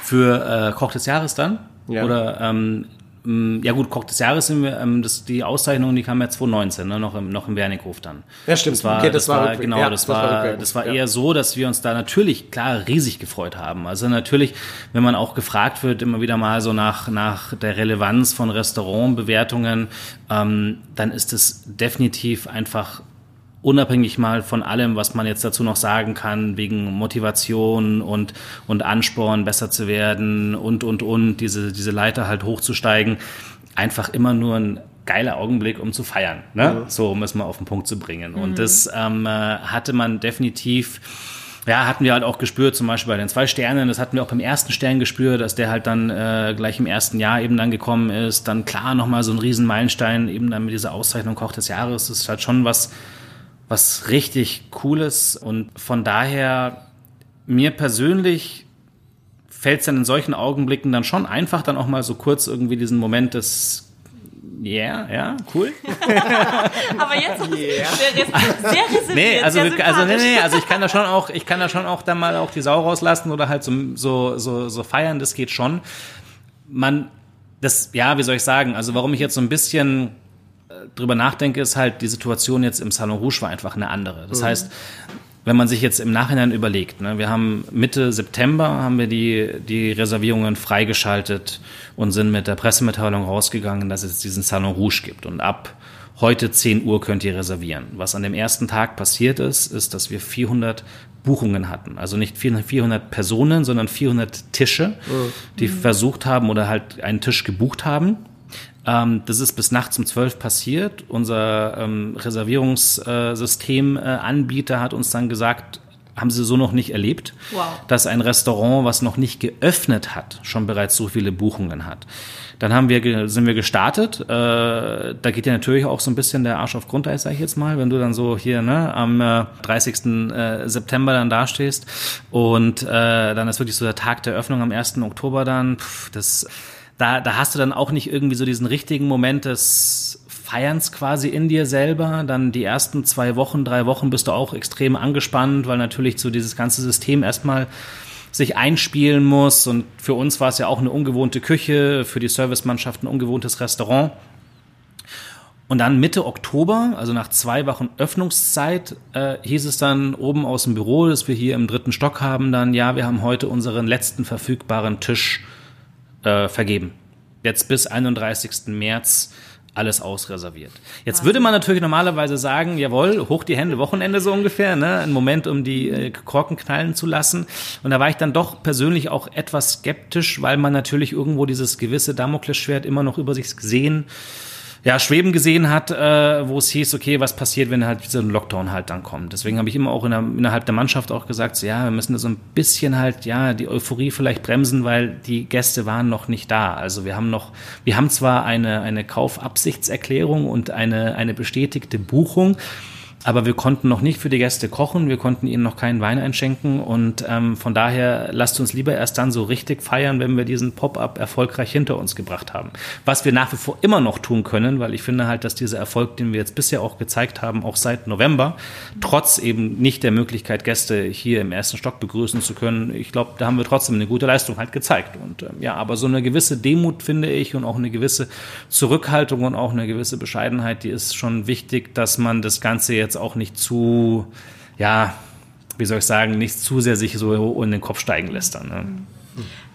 Für äh, Koch des Jahres dann? Ja. Oder ähm, ja gut, Koch des Jahres sind wir, ähm, das, die Auszeichnung, die kam ja 2019, ne, noch im, noch im Wernickhof dann. Ja, stimmt. Das war, okay, das, das war, war genau, ja, das, das, war, war das war eher ja. so, dass wir uns da natürlich klar riesig gefreut haben. Also natürlich, wenn man auch gefragt wird, immer wieder mal so nach, nach der Relevanz von Restaurantbewertungen, ähm, dann ist es definitiv einfach unabhängig mal von allem, was man jetzt dazu noch sagen kann, wegen Motivation und, und Ansporn, besser zu werden und, und, und, diese, diese Leiter halt hochzusteigen, einfach immer nur ein geiler Augenblick, um zu feiern, ne? Mhm. so um es mal auf den Punkt zu bringen. Mhm. Und das ähm, äh, hatte man definitiv ja, hatten wir halt auch gespürt, zum Beispiel bei den zwei Sternen, das hatten wir auch beim ersten Stern gespürt, dass der halt dann äh, gleich im ersten Jahr eben dann gekommen ist. Dann klar nochmal so ein Riesenmeilenstein, eben dann mit dieser Auszeichnung Koch des Jahres. Das ist halt schon was, was richtig Cooles. Und von daher, mir persönlich fällt es dann in solchen Augenblicken dann schon einfach, dann auch mal so kurz irgendwie diesen Moment des ja, yeah, ja, cool. Aber jetzt yeah. sehr, sehr reserviert, nee, also, sehr also nee, nee, also ich kann da schon auch, ich kann da schon auch dann mal auch die Sau rauslassen oder halt so so so, so feiern, das geht schon. Man das ja, wie soll ich sagen, also warum ich jetzt so ein bisschen drüber nachdenke, ist halt, die Situation jetzt im Salon Rouge war einfach eine andere. Das mhm. heißt, wenn man sich jetzt im Nachhinein überlegt, ne, wir haben Mitte September haben wir die, die Reservierungen freigeschaltet und sind mit der Pressemitteilung rausgegangen, dass es diesen Salon Rouge gibt. Und ab heute 10 Uhr könnt ihr reservieren. Was an dem ersten Tag passiert ist, ist, dass wir 400 Buchungen hatten. Also nicht 400 Personen, sondern 400 Tische, mhm. die versucht haben oder halt einen Tisch gebucht haben ähm, das ist bis nachts um zwölf passiert. Unser ähm, Reservierungssystemanbieter äh, hat uns dann gesagt, haben sie so noch nicht erlebt, wow. dass ein Restaurant, was noch nicht geöffnet hat, schon bereits so viele Buchungen hat. Dann haben wir, sind wir gestartet. Äh, da geht ja natürlich auch so ein bisschen der Arsch auf Grundeis, sag ich jetzt mal, wenn du dann so hier ne, am äh, 30. Äh, September dann dastehst. Und äh, dann ist wirklich so der Tag der Öffnung am 1. Oktober dann. Pff, das da, da hast du dann auch nicht irgendwie so diesen richtigen Moment des Feierns quasi in dir selber. Dann die ersten zwei Wochen, drei Wochen bist du auch extrem angespannt, weil natürlich so dieses ganze System erstmal sich einspielen muss. Und für uns war es ja auch eine ungewohnte Küche, für die Servicemannschaft ein ungewohntes Restaurant. Und dann Mitte Oktober, also nach zwei Wochen Öffnungszeit, äh, hieß es dann oben aus dem Büro, dass wir hier im dritten Stock haben, dann, ja, wir haben heute unseren letzten verfügbaren Tisch äh, vergeben. Jetzt bis 31. März alles ausreserviert. Jetzt würde man natürlich normalerweise sagen, jawohl, hoch die Hände, Wochenende so ungefähr, ne? ein Moment, um die äh, Korken knallen zu lassen. Und da war ich dann doch persönlich auch etwas skeptisch, weil man natürlich irgendwo dieses gewisse Damoklesschwert immer noch über sich gesehen ja, Schweben gesehen hat, äh, wo es hieß, okay, was passiert, wenn halt dieser Lockdown halt dann kommt. Deswegen habe ich immer auch in der, innerhalb der Mannschaft auch gesagt, so, ja, wir müssen da so ein bisschen halt, ja, die Euphorie vielleicht bremsen, weil die Gäste waren noch nicht da. Also wir haben noch, wir haben zwar eine, eine Kaufabsichtserklärung und eine, eine bestätigte Buchung, aber wir konnten noch nicht für die Gäste kochen, wir konnten ihnen noch keinen Wein einschenken und ähm, von daher lasst uns lieber erst dann so richtig feiern, wenn wir diesen Pop-up erfolgreich hinter uns gebracht haben. Was wir nach wie vor immer noch tun können, weil ich finde halt, dass dieser Erfolg, den wir jetzt bisher auch gezeigt haben, auch seit November, trotz eben nicht der Möglichkeit, Gäste hier im ersten Stock begrüßen zu können, ich glaube, da haben wir trotzdem eine gute Leistung halt gezeigt. Und ähm, ja, aber so eine gewisse Demut finde ich und auch eine gewisse Zurückhaltung und auch eine gewisse Bescheidenheit, die ist schon wichtig, dass man das Ganze jetzt jetzt auch nicht zu, ja, wie soll ich sagen, nicht zu sehr sich so in den Kopf steigen lässt dann. Ne?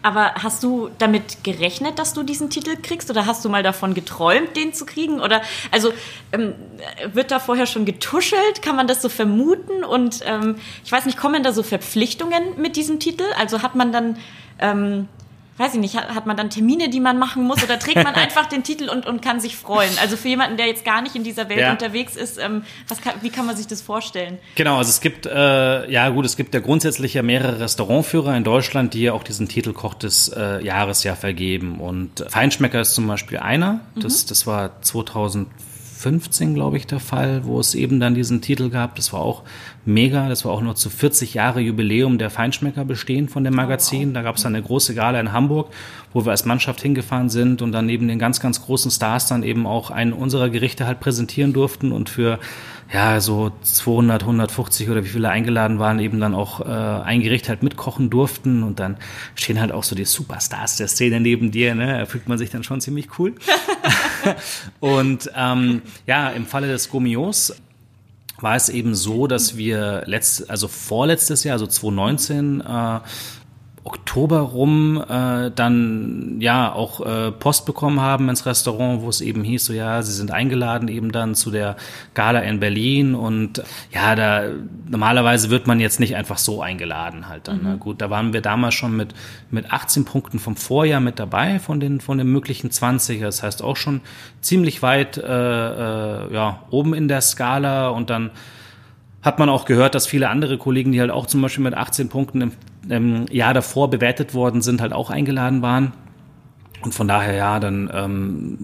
Aber hast du damit gerechnet, dass du diesen Titel kriegst oder hast du mal davon geträumt, den zu kriegen? Oder also ähm, wird da vorher schon getuschelt? Kann man das so vermuten? Und ähm, ich weiß nicht, kommen da so Verpflichtungen mit diesem Titel? Also hat man dann ähm, weiß ich nicht, hat, hat man dann Termine, die man machen muss oder trägt man einfach den Titel und, und kann sich freuen? Also für jemanden, der jetzt gar nicht in dieser Welt ja. unterwegs ist, ähm, was kann, wie kann man sich das vorstellen? Genau, also es gibt, äh, ja gut, es gibt ja grundsätzlich ja mehrere Restaurantführer in Deutschland, die ja auch diesen Titel Koch des äh, Jahres ja vergeben. Und Feinschmecker ist zum Beispiel einer, das, mhm. das war 2004 15, glaube ich, der Fall, wo es eben dann diesen Titel gab. Das war auch mega. Das war auch nur zu 40 Jahre Jubiläum der Feinschmecker bestehen von dem Magazin. Da gab es eine große Gala in Hamburg, wo wir als Mannschaft hingefahren sind und dann neben den ganz, ganz großen Stars dann eben auch einen unserer Gerichte halt präsentieren durften und für ja, so 200, 150 oder wie viele eingeladen waren, eben dann auch äh, ein Gericht halt mitkochen durften und dann stehen halt auch so die Superstars der Szene neben dir, ne? Da fühlt man sich dann schon ziemlich cool. und ähm, ja, im Falle des Gommios war es eben so, dass wir letzt, also vorletztes Jahr, also 2019, äh, Oktober rum äh, dann ja auch äh, Post bekommen haben ins Restaurant, wo es eben hieß, so ja, sie sind eingeladen eben dann zu der Gala in Berlin und ja, da normalerweise wird man jetzt nicht einfach so eingeladen halt dann. Ne? Mhm. Ne? Gut, da waren wir damals schon mit mit 18 Punkten vom Vorjahr mit dabei von den von den möglichen 20, das heißt auch schon ziemlich weit äh, äh, ja oben in der Skala und dann hat man auch gehört, dass viele andere Kollegen, die halt auch zum Beispiel mit 18 Punkten im, im Jahr davor bewertet worden sind, halt auch eingeladen waren. Und von daher, ja, dann ähm,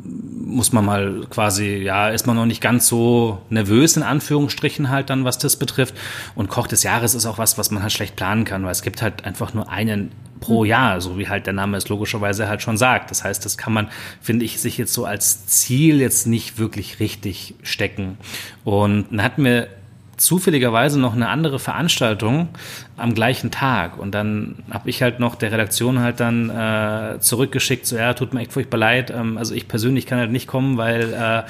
muss man mal quasi, ja, ist man noch nicht ganz so nervös in Anführungsstrichen halt dann, was das betrifft. Und Koch des Jahres ist auch was, was man halt schlecht planen kann, weil es gibt halt einfach nur einen pro mhm. Jahr, so wie halt der Name es logischerweise halt schon sagt. Das heißt, das kann man, finde ich, sich jetzt so als Ziel jetzt nicht wirklich richtig stecken. Und dann hatten wir zufälligerweise noch eine andere Veranstaltung am gleichen Tag. Und dann habe ich halt noch der Redaktion halt dann äh, zurückgeschickt, so ja, tut mir echt furchtbar leid. Ähm, also ich persönlich kann halt nicht kommen, weil äh,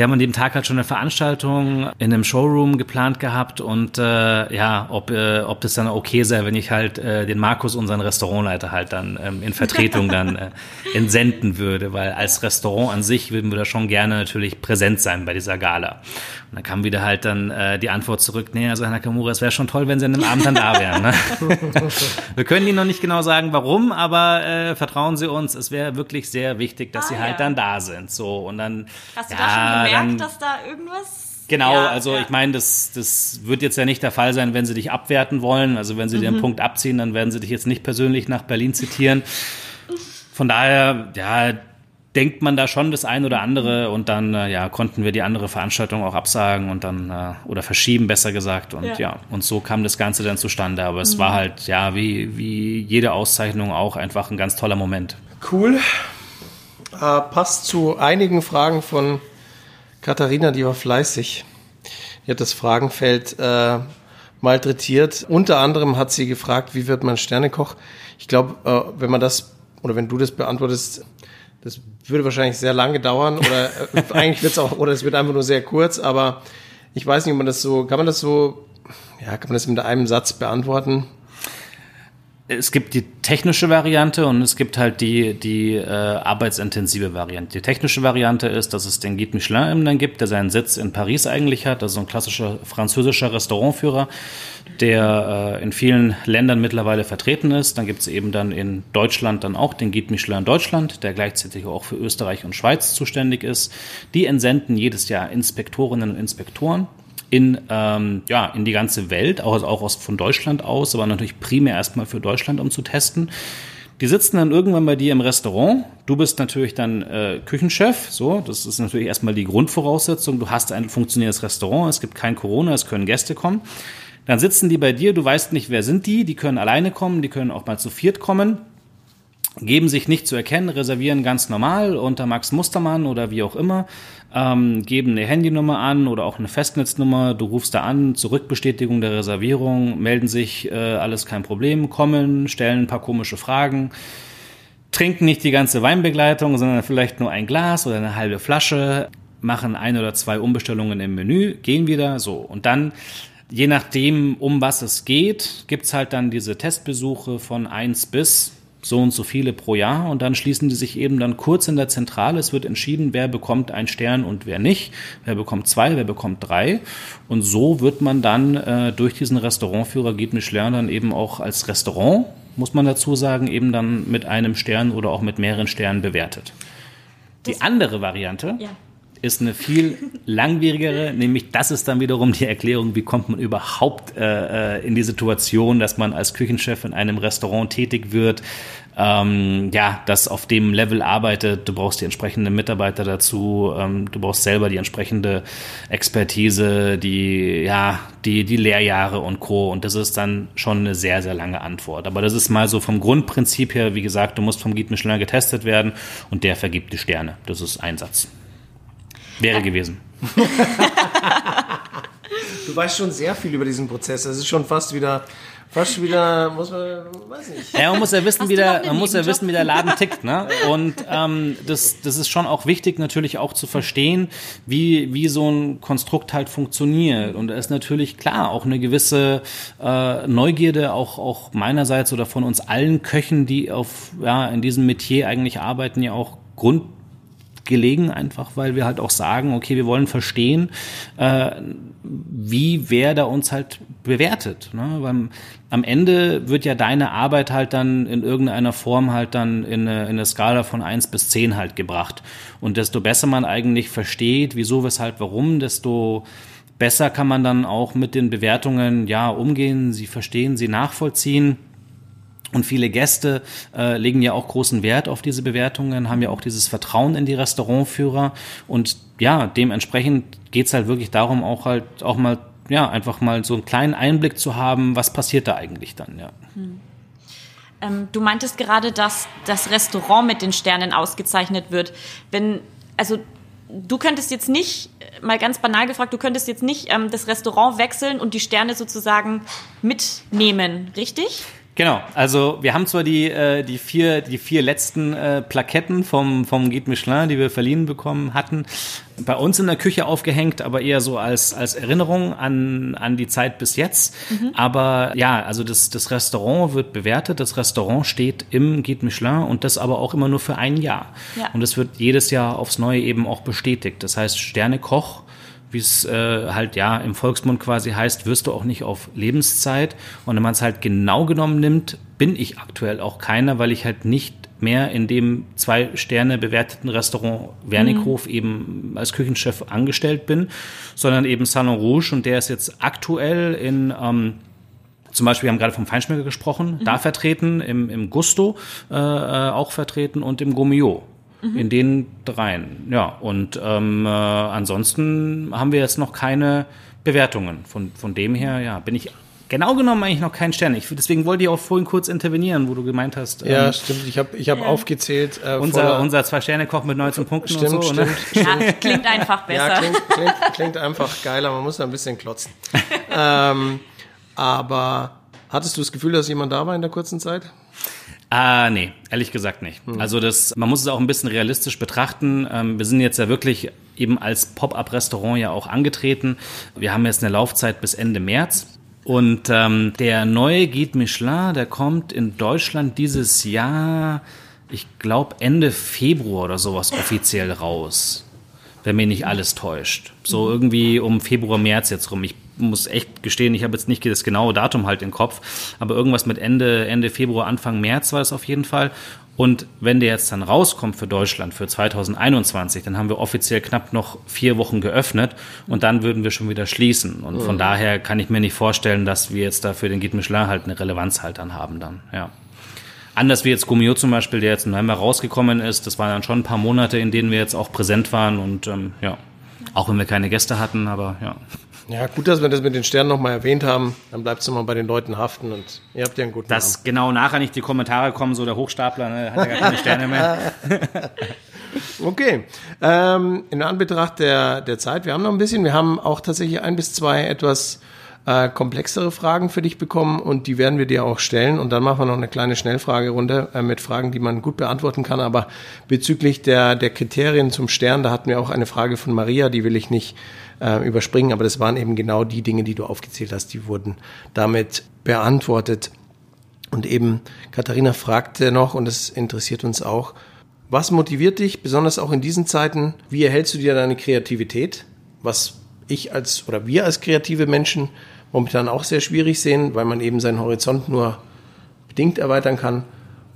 wir haben an dem Tag halt schon eine Veranstaltung in einem Showroom geplant gehabt und äh, ja, ob, äh, ob das dann okay sei, wenn ich halt äh, den Markus, unseren Restaurantleiter, halt dann ähm, in Vertretung dann äh, entsenden würde, weil als Restaurant an sich würden wir da schon gerne natürlich präsent sein bei dieser Gala. Und dann kam wieder halt dann äh, die Antwort zurück, nee, also Herr Nakamura, es wäre schon toll, wenn Sie an dem Abend dann da wären. Ne? wir können Ihnen noch nicht genau sagen, warum, aber äh, vertrauen Sie uns, es wäre wirklich sehr wichtig, dass ah, Sie halt ja. dann da sind. So und dann. Hast du ja, gemerkt, dann, dass da irgendwas Genau, ja, also ja. ich meine, das, das wird jetzt ja nicht der Fall sein, wenn sie dich abwerten wollen. Also wenn sie mhm. den Punkt abziehen, dann werden sie dich jetzt nicht persönlich nach Berlin zitieren. Von daher, ja, denkt man da schon das ein oder andere und dann äh, ja konnten wir die andere Veranstaltung auch absagen und dann äh, oder verschieben besser gesagt und ja. ja. und so kam das Ganze dann zustande aber es mhm. war halt ja wie wie jede Auszeichnung auch einfach ein ganz toller Moment cool äh, passt zu einigen Fragen von Katharina die war fleißig. Die hat das Fragenfeld äh, malträtiert. Unter anderem hat sie gefragt wie wird man Sternekoch? Ich glaube äh, wenn man das oder wenn du das beantwortest das würde wahrscheinlich sehr lange dauern oder äh, eigentlich wird es auch, oder es wird einfach nur sehr kurz, aber ich weiß nicht, ob man das so, kann man das so, ja, kann man das mit einem Satz beantworten? Es gibt die technische Variante und es gibt halt die, die äh, arbeitsintensive Variante. Die technische Variante ist, dass es den Guide Michelin eben dann gibt, der seinen Sitz in Paris eigentlich hat, also ein klassischer französischer Restaurantführer, der äh, in vielen Ländern mittlerweile vertreten ist. Dann gibt es eben dann in Deutschland dann auch den Guide Michelin Deutschland, der gleichzeitig auch für Österreich und Schweiz zuständig ist. Die entsenden jedes Jahr Inspektorinnen und Inspektoren in, ähm, ja, in die ganze Welt, auch, auch aus, von Deutschland aus, aber natürlich primär erstmal für Deutschland, um zu testen. Die sitzen dann irgendwann bei dir im Restaurant. Du bist natürlich dann äh, Küchenchef. So, das ist natürlich erstmal die Grundvoraussetzung. Du hast ein funktionierendes Restaurant. Es gibt kein Corona. Es können Gäste kommen. Dann sitzen die bei dir. Du weißt nicht, wer sind die. Die können alleine kommen. Die können auch mal zu viert kommen geben sich nicht zu erkennen, reservieren ganz normal unter Max Mustermann oder wie auch immer, ähm, geben eine Handynummer an oder auch eine Festnetznummer, du rufst da an, Zurückbestätigung der Reservierung, melden sich, äh, alles kein Problem, kommen, stellen ein paar komische Fragen, trinken nicht die ganze Weinbegleitung, sondern vielleicht nur ein Glas oder eine halbe Flasche, machen ein oder zwei Umbestellungen im Menü, gehen wieder, so. Und dann je nachdem, um was es geht, gibt's halt dann diese Testbesuche von eins bis so und so viele pro Jahr und dann schließen die sich eben dann kurz in der Zentrale. Es wird entschieden, wer bekommt einen Stern und wer nicht, wer bekommt zwei, wer bekommt drei. Und so wird man dann äh, durch diesen Restaurantführer Guide Michelin dann eben auch als Restaurant, muss man dazu sagen, eben dann mit einem Stern oder auch mit mehreren Sternen bewertet. Die andere Variante ja ist eine viel langwierigere, nämlich das ist dann wiederum die Erklärung, wie kommt man überhaupt äh, äh, in die Situation, dass man als Küchenchef in einem Restaurant tätig wird, ähm, ja, das auf dem Level arbeitet. Du brauchst die entsprechenden Mitarbeiter dazu, ähm, du brauchst selber die entsprechende Expertise, die, ja, die, die Lehrjahre und Co. Und das ist dann schon eine sehr, sehr lange Antwort. Aber das ist mal so vom Grundprinzip her, wie gesagt, du musst vom Guide Michelin getestet werden und der vergibt die Sterne. Das ist Einsatz. Wäre gewesen. du weißt schon sehr viel über diesen Prozess. Das ist schon fast wieder fast wieder, muss man, weiß nicht. Ja, man muss ja wissen, wie der, man muss ja wissen, wie der Laden tickt, ne? Und ähm, das, das ist schon auch wichtig, natürlich auch zu verstehen, wie, wie so ein Konstrukt halt funktioniert. Und da ist natürlich klar auch eine gewisse äh, Neugierde, auch, auch meinerseits oder von uns allen Köchen, die auf, ja, in diesem Metier eigentlich arbeiten, ja auch Grund gelegen, einfach weil wir halt auch sagen, okay, wir wollen verstehen, äh, wie wer da uns halt bewertet. Ne? Weil am Ende wird ja deine Arbeit halt dann in irgendeiner Form halt dann in eine, in eine Skala von eins bis zehn halt gebracht. Und desto besser man eigentlich versteht, wieso, weshalb, warum, desto besser kann man dann auch mit den Bewertungen ja umgehen, sie verstehen, sie nachvollziehen. Und viele Gäste äh, legen ja auch großen Wert auf diese Bewertungen, haben ja auch dieses Vertrauen in die Restaurantführer. Und ja, dementsprechend geht's halt wirklich darum, auch halt auch mal, ja, einfach mal so einen kleinen Einblick zu haben, was passiert da eigentlich dann, ja. Hm. Ähm, du meintest gerade, dass das Restaurant mit den Sternen ausgezeichnet wird. Wenn, also du könntest jetzt nicht, mal ganz banal gefragt, du könntest jetzt nicht ähm, das Restaurant wechseln und die Sterne sozusagen mitnehmen, richtig? Genau, also wir haben zwar die, äh, die, vier, die vier letzten äh, Plaketten vom, vom Guide Michelin, die wir verliehen bekommen hatten, bei uns in der Küche aufgehängt, aber eher so als, als Erinnerung an, an die Zeit bis jetzt. Mhm. Aber ja, also das, das Restaurant wird bewertet, das Restaurant steht im Guide Michelin und das aber auch immer nur für ein Jahr. Ja. Und es wird jedes Jahr aufs Neue eben auch bestätigt. Das heißt, Sternekoch wie es äh, halt ja im Volksmund quasi heißt, wirst du auch nicht auf Lebenszeit. Und wenn man es halt genau genommen nimmt, bin ich aktuell auch keiner, weil ich halt nicht mehr in dem zwei Sterne bewerteten Restaurant Wernighof mhm. eben als Küchenchef angestellt bin, sondern eben Salon Rouge und der ist jetzt aktuell in ähm, zum Beispiel, wir haben gerade vom Feinschmecker gesprochen, mhm. da vertreten, im, im Gusto äh, äh auch vertreten und im Gomio mhm. in den dreien. Ja, und ähm, äh, ansonsten haben wir jetzt noch keine Bewertungen. Von, von dem her, ja, bin ich genau genommen eigentlich noch kein Stern. Ich, deswegen wollte ich auch vorhin kurz intervenieren, wo du gemeint hast. Ja, ähm, stimmt. Ich habe ich hab ja. aufgezählt. Äh, unser unser Zwei-Sterne-Koch mit 19 Punkten stimmt, und so. Stimmt, ne? stimmt. Ja, klingt einfach besser. Ja, klingt, klingt, klingt einfach geiler. Man muss da ein bisschen klotzen. ähm, aber hattest du das Gefühl, dass jemand da war in der kurzen Zeit? Ah, nee, ehrlich gesagt nicht. Hm. Also das, man muss es auch ein bisschen realistisch betrachten. Ähm, wir sind jetzt ja wirklich eben als Pop-up-Restaurant ja auch angetreten. Wir haben jetzt eine Laufzeit bis Ende März. Und ähm, der neue Guide Michelin, der kommt in Deutschland dieses Jahr, ich glaube Ende Februar oder sowas offiziell raus. Wenn mir nicht alles täuscht. So irgendwie um Februar, März jetzt rum. Ich muss echt gestehen, ich habe jetzt nicht das genaue Datum halt im Kopf, aber irgendwas mit Ende, Ende Februar, Anfang März war es auf jeden Fall. Und wenn der jetzt dann rauskommt für Deutschland für 2021, dann haben wir offiziell knapp noch vier Wochen geöffnet und dann würden wir schon wieder schließen. Und von mhm. daher kann ich mir nicht vorstellen, dass wir jetzt dafür den Guide Michelin halt eine Relevanz halt dann haben dann, ja. Anders wie jetzt Gummio zum Beispiel, der jetzt im November rausgekommen ist, das waren dann schon ein paar Monate, in denen wir jetzt auch präsent waren und ähm, ja, auch wenn wir keine Gäste hatten, aber ja. Ja, gut, dass wir das mit den Sternen nochmal erwähnt haben. Dann bleibst du mal bei den Leuten haften und ihr habt ja einen guten Dass Namen. genau nachher nicht die Kommentare kommen, so der Hochstapler, ne, hat ja gar keine Sterne mehr. okay. Ähm, in Anbetracht der, der Zeit, wir haben noch ein bisschen, wir haben auch tatsächlich ein bis zwei etwas äh, komplexere Fragen für dich bekommen und die werden wir dir auch stellen. Und dann machen wir noch eine kleine Schnellfragerunde äh, mit Fragen, die man gut beantworten kann. Aber bezüglich der, der Kriterien zum Stern, da hatten wir auch eine Frage von Maria, die will ich nicht äh, überspringen, aber das waren eben genau die Dinge, die du aufgezählt hast, die wurden damit beantwortet. Und eben Katharina fragte noch, und das interessiert uns auch, was motiviert dich, besonders auch in diesen Zeiten, wie erhältst du dir deine Kreativität? Was ich als oder wir als kreative Menschen momentan auch sehr schwierig sehen, weil man eben seinen Horizont nur bedingt erweitern kann.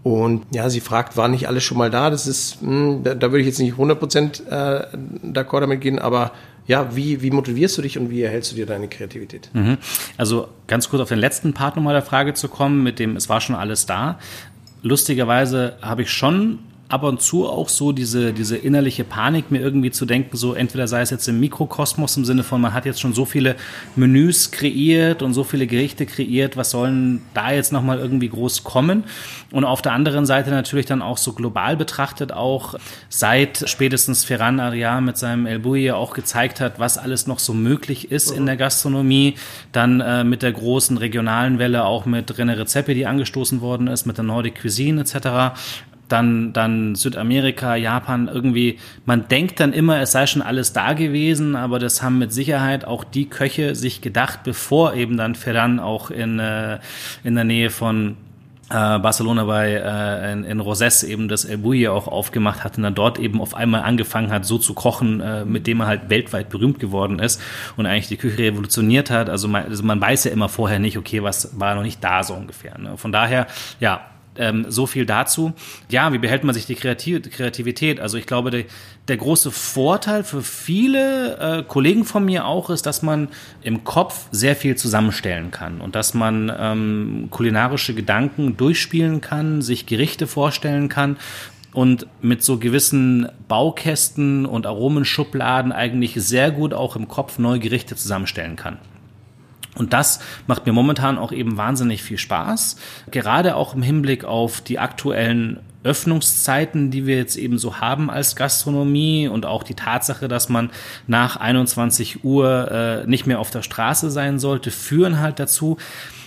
Und ja, sie fragt, war nicht alles schon mal da? Das ist, mh, hm, da, da würde ich jetzt nicht 100% äh, d'accord damit gehen, aber ja, wie, wie motivierst du dich und wie erhältst du dir deine Kreativität? Mhm. Also ganz kurz auf den letzten Part nochmal der Frage zu kommen, mit dem, es war schon alles da. Lustigerweise habe ich schon ab und zu auch so diese, diese innerliche Panik, mir irgendwie zu denken, so entweder sei es jetzt im Mikrokosmos im Sinne von, man hat jetzt schon so viele Menüs kreiert und so viele Gerichte kreiert, was sollen da jetzt nochmal irgendwie groß kommen? Und auf der anderen Seite natürlich dann auch so global betrachtet auch, seit spätestens Ferran Aria mit seinem El Bouilli auch gezeigt hat, was alles noch so möglich ist in der Gastronomie, dann äh, mit der großen regionalen Welle auch mit René Rezepi, die angestoßen worden ist, mit der Nordic Cuisine etc., dann, dann Südamerika, Japan, irgendwie, man denkt dann immer, es sei schon alles da gewesen, aber das haben mit Sicherheit auch die Köche sich gedacht, bevor eben dann Ferran auch in, äh, in der Nähe von äh, Barcelona bei äh, in, in Roses eben das El Bulli auch aufgemacht hat und dann dort eben auf einmal angefangen hat, so zu kochen, äh, mit dem er halt weltweit berühmt geworden ist und eigentlich die Küche revolutioniert hat. Also man, also man weiß ja immer vorher nicht, okay, was war noch nicht da so ungefähr. Ne? Von daher, ja, ähm, so viel dazu. Ja, wie behält man sich die Kreativität? Also ich glaube, der, der große Vorteil für viele äh, Kollegen von mir auch ist, dass man im Kopf sehr viel zusammenstellen kann und dass man ähm, kulinarische Gedanken durchspielen kann, sich Gerichte vorstellen kann und mit so gewissen Baukästen und Aromenschubladen eigentlich sehr gut auch im Kopf neue Gerichte zusammenstellen kann. Und das macht mir momentan auch eben wahnsinnig viel Spaß. Gerade auch im Hinblick auf die aktuellen Öffnungszeiten, die wir jetzt eben so haben als Gastronomie und auch die Tatsache, dass man nach 21 Uhr äh, nicht mehr auf der Straße sein sollte, führen halt dazu,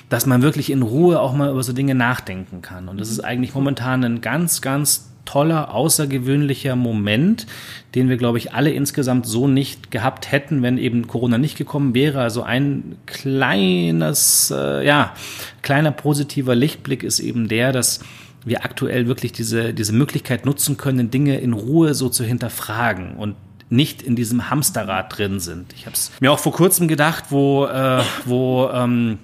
dass man wirklich in Ruhe auch mal über so Dinge nachdenken kann. Und das ist eigentlich momentan ein ganz, ganz toller, außergewöhnlicher Moment, den wir, glaube ich, alle insgesamt so nicht gehabt hätten, wenn eben Corona nicht gekommen wäre. Also ein kleines, äh, ja, kleiner positiver Lichtblick ist eben der, dass wir aktuell wirklich diese, diese Möglichkeit nutzen können, Dinge in Ruhe so zu hinterfragen und nicht in diesem Hamsterrad drin sind. Ich habe es mir auch vor kurzem gedacht, wo, äh, wo ähm,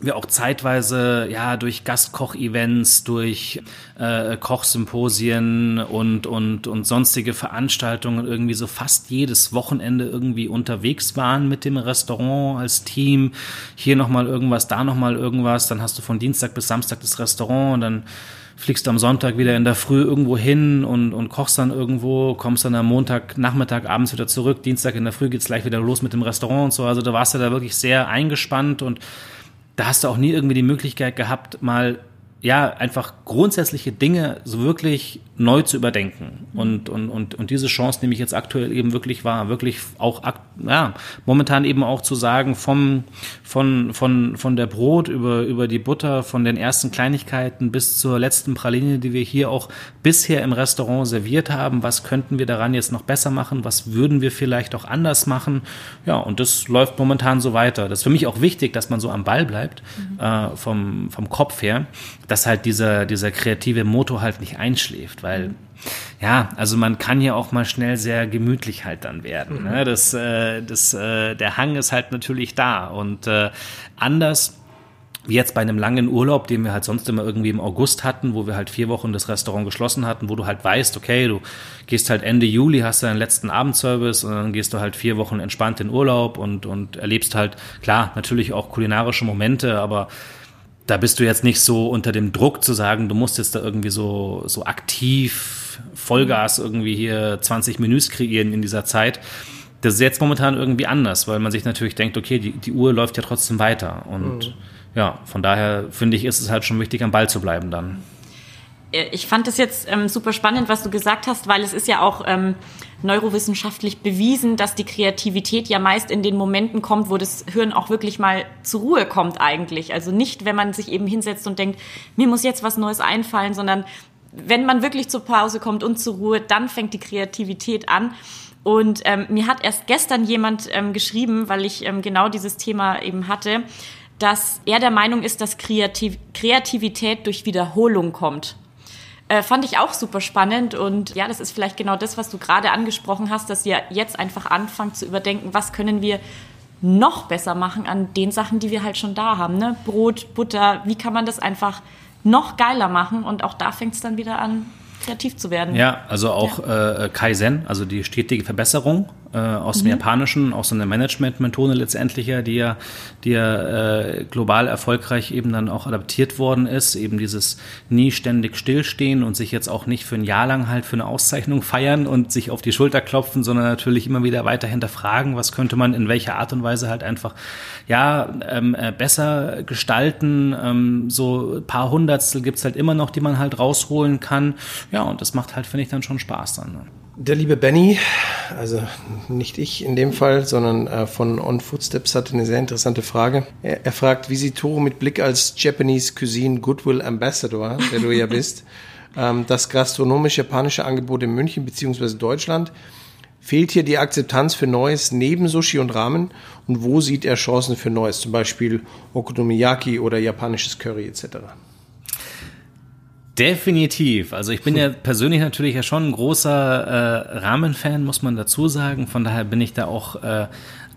wir auch zeitweise ja durch Gastkoch-Events, durch äh, Kochsymposien und und und sonstige Veranstaltungen irgendwie so fast jedes Wochenende irgendwie unterwegs waren mit dem Restaurant als Team. Hier noch mal irgendwas, da noch mal irgendwas. Dann hast du von Dienstag bis Samstag das Restaurant und dann fliegst du am Sonntag wieder in der Früh irgendwo hin und, und kochst dann irgendwo, kommst dann am Montag, Nachmittag, abends wieder zurück. Dienstag in der Früh geht's gleich wieder los mit dem Restaurant und so. Also da warst du da wirklich sehr eingespannt und da hast du auch nie irgendwie die Möglichkeit gehabt, mal ja, einfach grundsätzliche Dinge so wirklich neu zu überdenken. Und, und, und, und diese Chance nehme ich jetzt aktuell eben wirklich wahr, wirklich auch, ja, momentan eben auch zu sagen, vom, von, von, von der Brot über, über die Butter, von den ersten Kleinigkeiten bis zur letzten Praline, die wir hier auch bisher im Restaurant serviert haben, was könnten wir daran jetzt noch besser machen, was würden wir vielleicht auch anders machen. Ja, und das läuft momentan so weiter. Das ist für mich auch wichtig, dass man so am Ball bleibt, mhm. äh, vom, vom Kopf her, dass halt dieser, dieser kreative Motor halt nicht einschläft, weil weil ja, also man kann ja auch mal schnell sehr gemütlich halt dann werden. Ne? Das, äh, das, äh, der Hang ist halt natürlich da und äh, anders wie jetzt bei einem langen Urlaub, den wir halt sonst immer irgendwie im August hatten, wo wir halt vier Wochen das Restaurant geschlossen hatten, wo du halt weißt, okay, du gehst halt Ende Juli, hast deinen letzten Abendservice und dann gehst du halt vier Wochen entspannt in Urlaub und, und erlebst halt, klar, natürlich auch kulinarische Momente, aber da bist du jetzt nicht so unter dem Druck zu sagen, du musst jetzt da irgendwie so, so aktiv Vollgas irgendwie hier 20 Menüs kreieren in dieser Zeit. Das ist jetzt momentan irgendwie anders, weil man sich natürlich denkt, okay, die, die Uhr läuft ja trotzdem weiter. Und mhm. ja, von daher finde ich, ist es halt schon wichtig, am Ball zu bleiben dann. Ich fand das jetzt ähm, super spannend, was du gesagt hast, weil es ist ja auch ähm, neurowissenschaftlich bewiesen, dass die Kreativität ja meist in den Momenten kommt, wo das Hirn auch wirklich mal zur Ruhe kommt eigentlich. Also nicht, wenn man sich eben hinsetzt und denkt, mir muss jetzt was Neues einfallen, sondern wenn man wirklich zur Pause kommt und zur Ruhe, dann fängt die Kreativität an. Und ähm, mir hat erst gestern jemand ähm, geschrieben, weil ich ähm, genau dieses Thema eben hatte, dass er der Meinung ist, dass Kreativ Kreativität durch Wiederholung kommt. Äh, fand ich auch super spannend und ja, das ist vielleicht genau das, was du gerade angesprochen hast, dass ihr jetzt einfach anfangt zu überdenken, was können wir noch besser machen an den Sachen, die wir halt schon da haben. Ne? Brot, Butter, wie kann man das einfach noch geiler machen? Und auch da fängt es dann wieder an, kreativ zu werden. Ja, also auch ja. Äh, Kaizen, also die stetige Verbesserung äh, aus dem mhm. Japanischen, auch so eine Management-Methode letztendlich ja, die ja, die ja äh, global erfolgreich eben dann auch adaptiert worden ist, eben dieses nie ständig stillstehen und sich jetzt auch nicht für ein Jahr lang halt für eine Auszeichnung feiern und sich auf die Schulter klopfen, sondern natürlich immer wieder weiter hinterfragen, was könnte man in welcher Art und Weise halt einfach ja ähm, äh, besser gestalten. Ähm, so ein paar Hundertstel gibt's halt immer noch, die man halt rausholen kann. Ja, und das macht halt, finde ich, dann schon Spaß dann. Ne? Der liebe Benny, also nicht ich in dem Fall, sondern äh, von On Footsteps hatte eine sehr interessante Frage. Er, er, fragt, wie sieht Toro mit Blick als Japanese Cuisine Goodwill Ambassador, der du ja bist, ähm, das gastronomische japanische Angebot in München bzw. Deutschland, fehlt hier die Akzeptanz für Neues neben Sushi und Ramen und wo sieht er Chancen für Neues, zum Beispiel Okonomiyaki oder japanisches Curry etc.? Definitiv. Also ich bin ja persönlich natürlich ja schon ein großer äh, Rahmenfan, muss man dazu sagen. Von daher bin ich da auch äh,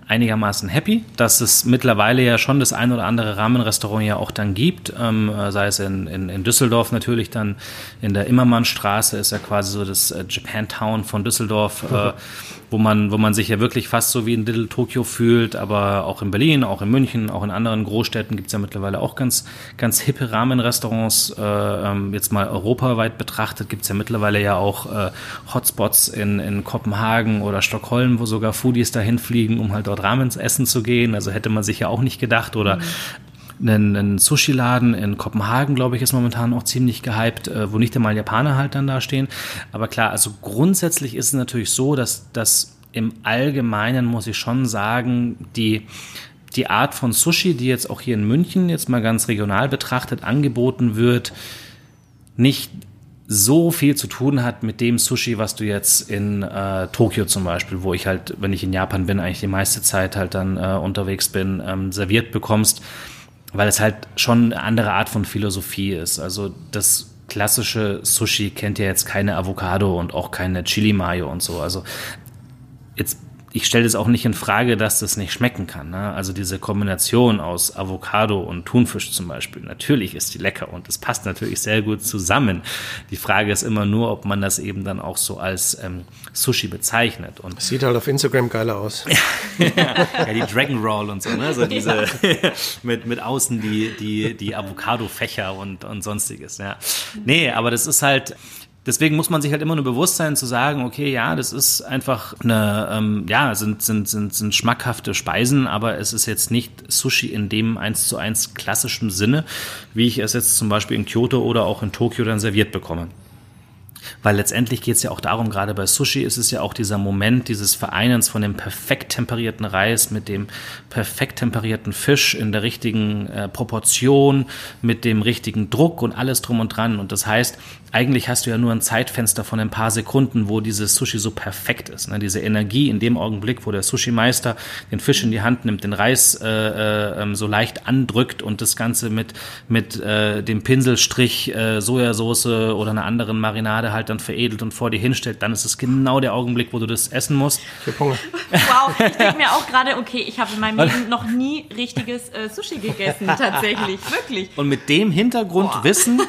einigermaßen happy, dass es mittlerweile ja schon das ein oder andere Rahmenrestaurant ja auch dann gibt, ähm, sei es in, in, in Düsseldorf natürlich dann in der Immermannstraße ist ja quasi so das äh, Japantown von Düsseldorf, äh, wo man, wo man sich ja wirklich fast so wie in Little Tokyo fühlt, aber auch in Berlin, auch in München, auch in anderen Großstädten gibt es ja mittlerweile auch ganz, ganz hippe Rahmenrestaurants. Äh, ähm, jetzt mal europaweit betrachtet gibt es ja mittlerweile ja auch äh, Hotspots in, in Kopenhagen oder Stockholm, wo sogar Foodies dahin fliegen, um halt dort Ramen essen zu gehen. Also hätte man sich ja auch nicht gedacht. Oder mhm. Ein, ein Sushi-Laden in Kopenhagen, glaube ich, ist momentan auch ziemlich gehypt, äh, wo nicht einmal Japaner halt dann da stehen. Aber klar, also grundsätzlich ist es natürlich so, dass das im Allgemeinen, muss ich schon sagen, die die Art von Sushi, die jetzt auch hier in München jetzt mal ganz regional betrachtet angeboten wird, nicht so viel zu tun hat mit dem Sushi, was du jetzt in äh, Tokio zum Beispiel, wo ich halt, wenn ich in Japan bin, eigentlich die meiste Zeit halt dann äh, unterwegs bin, ähm, serviert bekommst, weil es halt schon eine andere Art von Philosophie ist. Also das klassische Sushi kennt ja jetzt keine Avocado und auch keine Chili Mayo und so. Also jetzt ich stelle es auch nicht in Frage, dass das nicht schmecken kann. Ne? Also diese Kombination aus Avocado und Thunfisch zum Beispiel, natürlich ist die lecker und es passt natürlich sehr gut zusammen. Die Frage ist immer nur, ob man das eben dann auch so als ähm, Sushi bezeichnet. Und Sieht halt auf Instagram geiler aus. ja, die Dragon Roll und so, ne? So diese mit, mit außen die, die, die Avocado-Fächer und, und sonstiges. Ja. Nee, aber das ist halt, Deswegen muss man sich halt immer nur bewusst sein zu sagen, okay, ja, das ist einfach eine, ähm, ja, sind, sind, sind, sind schmackhafte Speisen, aber es ist jetzt nicht Sushi in dem eins zu eins klassischen Sinne, wie ich es jetzt zum Beispiel in Kyoto oder auch in Tokio dann serviert bekomme. Weil letztendlich geht es ja auch darum, gerade bei Sushi ist es ja auch dieser Moment dieses Vereinens von dem perfekt temperierten Reis mit dem perfekt temperierten Fisch in der richtigen äh, Proportion, mit dem richtigen Druck und alles drum und dran. Und das heißt, eigentlich hast du ja nur ein Zeitfenster von ein paar Sekunden, wo dieses Sushi so perfekt ist. Ne? Diese Energie in dem Augenblick, wo der Sushi-Meister den Fisch in die Hand nimmt, den Reis äh, äh, ähm, so leicht andrückt und das Ganze mit, mit äh, dem Pinselstrich äh, Sojasauce oder einer anderen Marinade halt dann veredelt und vor dir hinstellt, dann ist es genau der Augenblick, wo du das essen musst. Wow, ich denke mir auch gerade, okay, ich habe in meinem Leben noch nie richtiges äh, Sushi gegessen, tatsächlich, wirklich. Und mit dem Hintergrundwissen